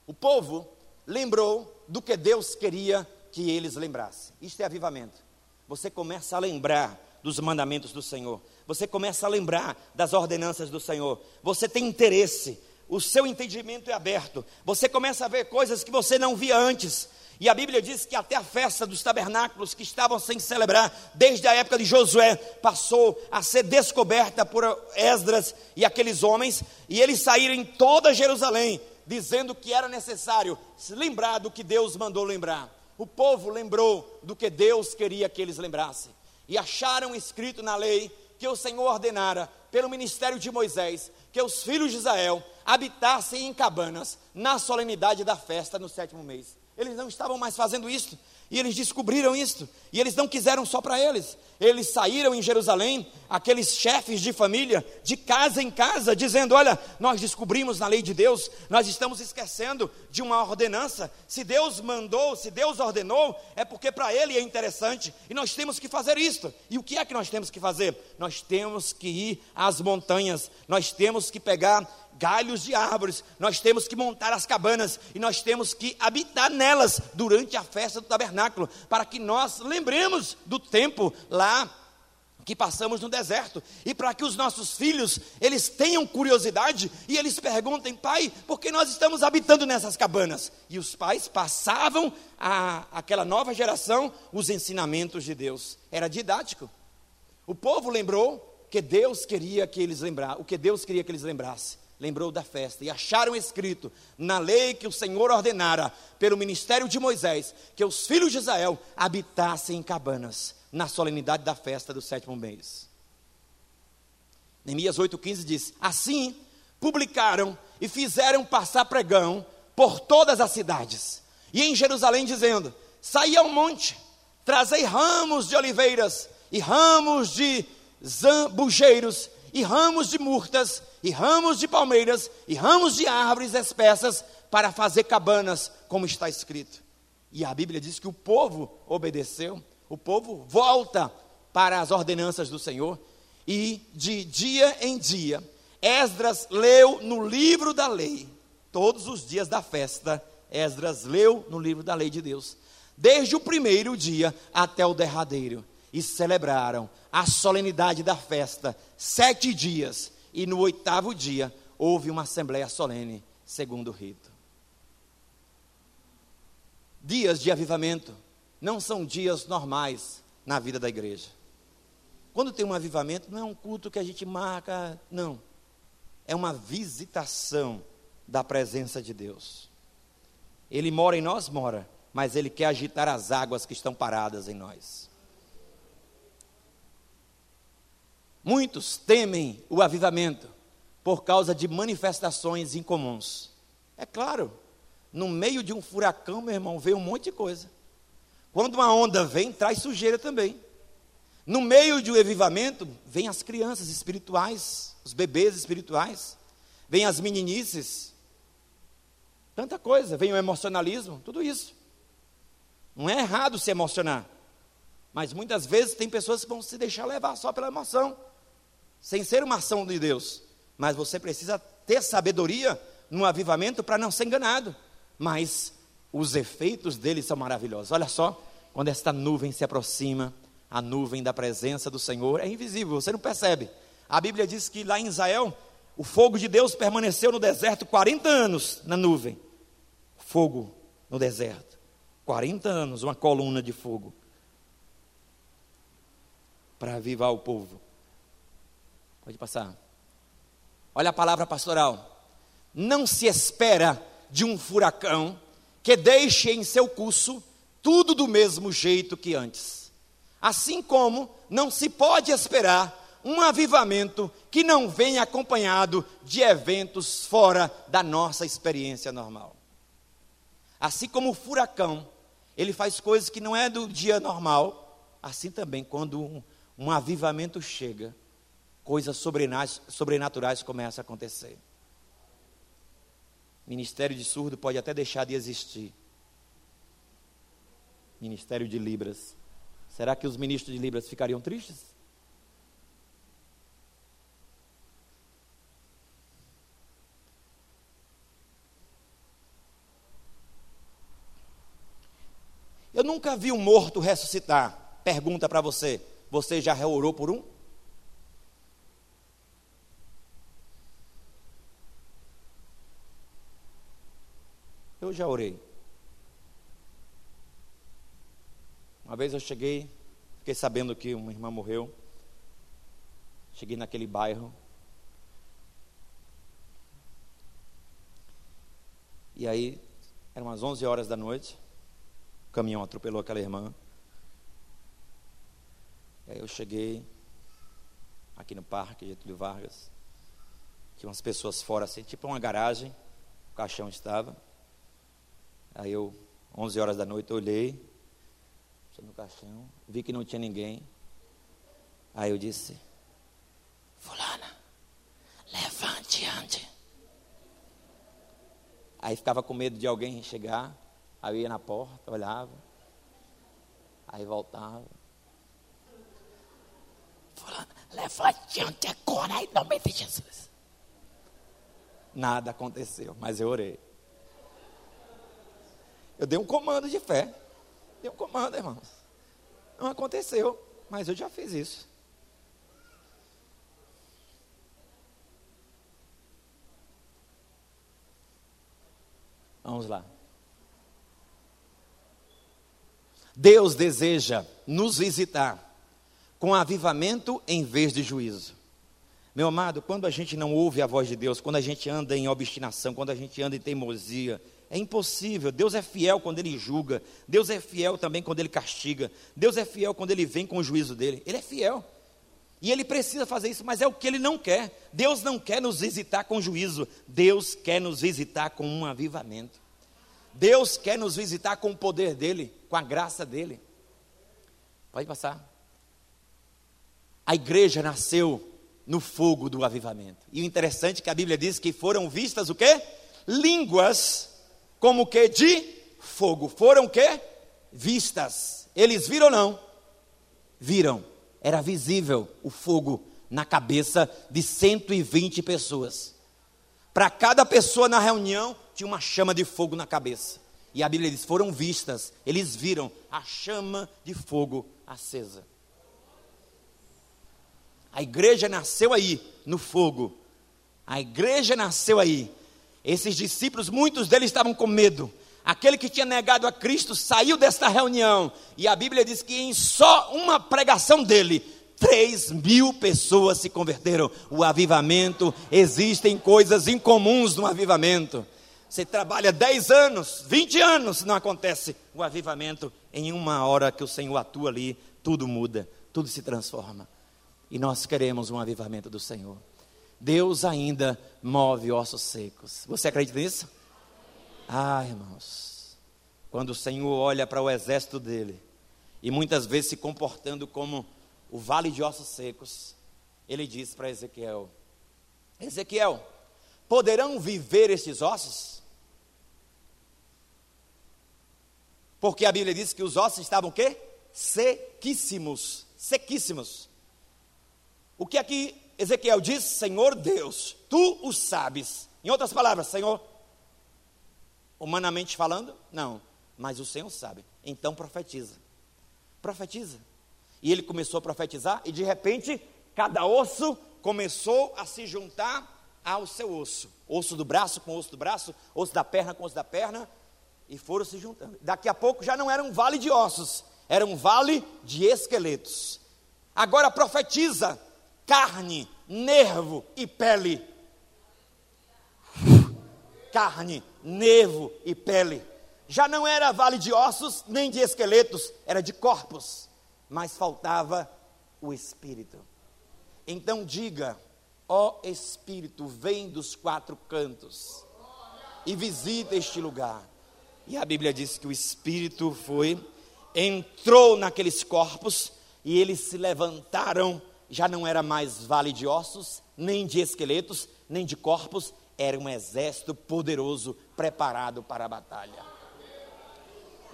O povo lembrou do que Deus queria que eles lembrassem. Isto é avivamento. Você começa a lembrar dos mandamentos do Senhor. Você começa a lembrar das ordenanças do Senhor. Você tem interesse. O seu entendimento é aberto. Você começa a ver coisas que você não via antes. E a Bíblia diz que até a festa dos tabernáculos que estavam sem celebrar desde a época de Josué passou a ser descoberta por Esdras e aqueles homens, e eles saíram em toda Jerusalém dizendo que era necessário se lembrar do que Deus mandou lembrar. O povo lembrou do que Deus queria que eles lembrassem. E acharam escrito na lei que o Senhor ordenara, pelo ministério de Moisés, que os filhos de Israel habitassem em cabanas na solenidade da festa no sétimo mês. Eles não estavam mais fazendo isso. E eles descobriram isso. E eles não quiseram só para eles. Eles saíram em Jerusalém, aqueles chefes de família, de casa em casa, dizendo: Olha, nós descobrimos na lei de Deus, nós estamos esquecendo de uma ordenança. Se Deus mandou, se Deus ordenou, é porque para Ele é interessante. E nós temos que fazer isto. E o que é que nós temos que fazer? Nós temos que ir às montanhas, nós temos que pegar galhos de árvores, nós temos que montar as cabanas e nós temos que habitar nelas durante a festa do tabernáculo, para que nós lembremos do tempo lá que passamos no deserto e para que os nossos filhos eles tenham curiosidade e eles perguntem pai por que nós estamos habitando nessas cabanas? E os pais passavam a aquela nova geração os ensinamentos de Deus. Era didático. O povo lembrou que Deus queria que eles lembrassem o que Deus queria que eles lembrassem lembrou da festa e acharam escrito na lei que o Senhor ordenara pelo ministério de Moisés que os filhos de Israel habitassem em cabanas na solenidade da festa do sétimo mês. Neemias 8,15 diz: Assim publicaram e fizeram passar pregão por todas as cidades, e em Jerusalém, dizendo: Saí ao monte, trazei ramos de oliveiras e ramos de zambujeiros e ramos de murtas, e ramos de palmeiras, e ramos de árvores espessas, para fazer cabanas, como está escrito. E a Bíblia diz que o povo obedeceu, o povo volta para as ordenanças do Senhor, e de dia em dia, Esdras leu no livro da lei, todos os dias da festa, Esdras leu no livro da lei de Deus, desde o primeiro dia até o derradeiro, e celebraram a solenidade da festa, sete dias, e no oitavo dia houve uma assembleia solene, segundo o rito. Dias de avivamento não são dias normais na vida da igreja. Quando tem um avivamento, não é um culto que a gente marca, não. É uma visitação da presença de Deus. Ele mora em nós, mora, mas ele quer agitar as águas que estão paradas em nós. Muitos temem o avivamento por causa de manifestações incomuns. É claro, no meio de um furacão, meu irmão, vem um monte de coisa. Quando uma onda vem, traz sujeira também. No meio de um avivamento, vem as crianças espirituais, os bebês espirituais, vem as meninices, tanta coisa, vem o emocionalismo, tudo isso. Não é errado se emocionar, mas muitas vezes tem pessoas que vão se deixar levar só pela emoção sem ser uma ação de Deus. Mas você precisa ter sabedoria no avivamento para não ser enganado. Mas os efeitos dele são maravilhosos. Olha só, quando esta nuvem se aproxima, a nuvem da presença do Senhor é invisível, você não percebe. A Bíblia diz que lá em Israel, o fogo de Deus permaneceu no deserto 40 anos na nuvem. Fogo no deserto. 40 anos, uma coluna de fogo. Para avivar o povo. Pode passar. Olha a palavra pastoral. Não se espera de um furacão que deixe em seu curso tudo do mesmo jeito que antes. Assim como não se pode esperar um avivamento que não venha acompanhado de eventos fora da nossa experiência normal. Assim como o furacão, ele faz coisas que não é do dia normal, assim também quando um, um avivamento chega, coisas sobrenaturais começam a acontecer. Ministério de surdo pode até deixar de existir. Ministério de Libras. Será que os ministros de Libras ficariam tristes? Eu nunca vi um morto ressuscitar. Pergunta para você: você já orou por um? Eu já orei. Uma vez eu cheguei, fiquei sabendo que uma irmã morreu. Cheguei naquele bairro. E aí, eram umas 11 horas da noite. O caminhão atropelou aquela irmã. E aí eu cheguei aqui no parque Getúlio Vargas. Tinha umas pessoas fora, assim, tipo uma garagem. O caixão estava. Aí eu, 11 horas da noite, olhei no caixão, vi que não tinha ninguém. Aí eu disse: Fulana, levante ande. Aí ficava com medo de alguém chegar. Aí eu ia na porta, olhava. Aí voltava. Fulana, levante ande agora, em nome de Jesus. Nada aconteceu, mas eu orei. Eu dei um comando de fé. Dei um comando, irmãos. Não aconteceu, mas eu já fiz isso. Vamos lá. Deus deseja nos visitar com avivamento em vez de juízo. Meu amado, quando a gente não ouve a voz de Deus, quando a gente anda em obstinação, quando a gente anda em teimosia, é impossível. Deus é fiel quando Ele julga. Deus é fiel também quando Ele castiga. Deus é fiel quando Ele vem com o juízo dele. Ele é fiel. E Ele precisa fazer isso, mas é o que Ele não quer. Deus não quer nos visitar com juízo. Deus quer nos visitar com um avivamento. Deus quer nos visitar com o poder dEle, com a graça dEle. Pode passar. A igreja nasceu no fogo do avivamento. E o interessante é que a Bíblia diz que foram vistas o quê? Línguas como que de fogo. Foram que? Vistas. Eles viram não? Viram. Era visível o fogo na cabeça de 120 pessoas. Para cada pessoa na reunião tinha uma chama de fogo na cabeça. E a Bíblia diz: foram vistas, eles viram a chama de fogo acesa. A igreja nasceu aí, no fogo. A igreja nasceu aí. Esses discípulos, muitos deles estavam com medo. Aquele que tinha negado a Cristo saiu desta reunião. E a Bíblia diz que em só uma pregação dele, 3 mil pessoas se converteram. O avivamento, existem coisas incomuns no avivamento. Você trabalha 10 anos, 20 anos, não acontece o avivamento. Em uma hora que o Senhor atua ali, tudo muda, tudo se transforma. E nós queremos um avivamento do Senhor. Deus ainda move ossos secos. Você acredita nisso? Ah, irmãos, quando o Senhor olha para o exército dele, e muitas vezes se comportando como o vale de ossos secos, ele diz para Ezequiel: Ezequiel, poderão viver estes ossos? Porque a Bíblia diz que os ossos estavam o quê? Sequíssimos, sequíssimos. O que aqui Ezequiel diz: Senhor Deus, tu o sabes. Em outras palavras, Senhor, humanamente falando, não, mas o Senhor sabe. Então profetiza. Profetiza. E ele começou a profetizar, e de repente, cada osso começou a se juntar ao seu osso. Osso do braço com osso do braço, osso da perna com osso da perna, e foram se juntando. Daqui a pouco já não era um vale de ossos, era um vale de esqueletos. Agora profetiza carne, nervo e pele. carne, nervo e pele. Já não era vale de ossos nem de esqueletos, era de corpos, mas faltava o espírito. Então diga, ó Espírito, vem dos quatro cantos e visita este lugar. E a Bíblia diz que o Espírito foi, entrou naqueles corpos e eles se levantaram. Já não era mais vale de ossos, nem de esqueletos, nem de corpos, era um exército poderoso preparado para a batalha.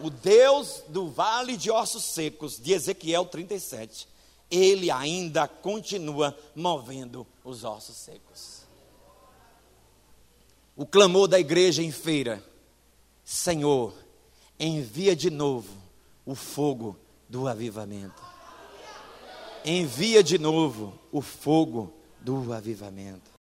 O Deus do vale de ossos secos, de Ezequiel 37, ele ainda continua movendo os ossos secos. O clamor da igreja em feira: Senhor, envia de novo o fogo do avivamento. Envia de novo o fogo do avivamento.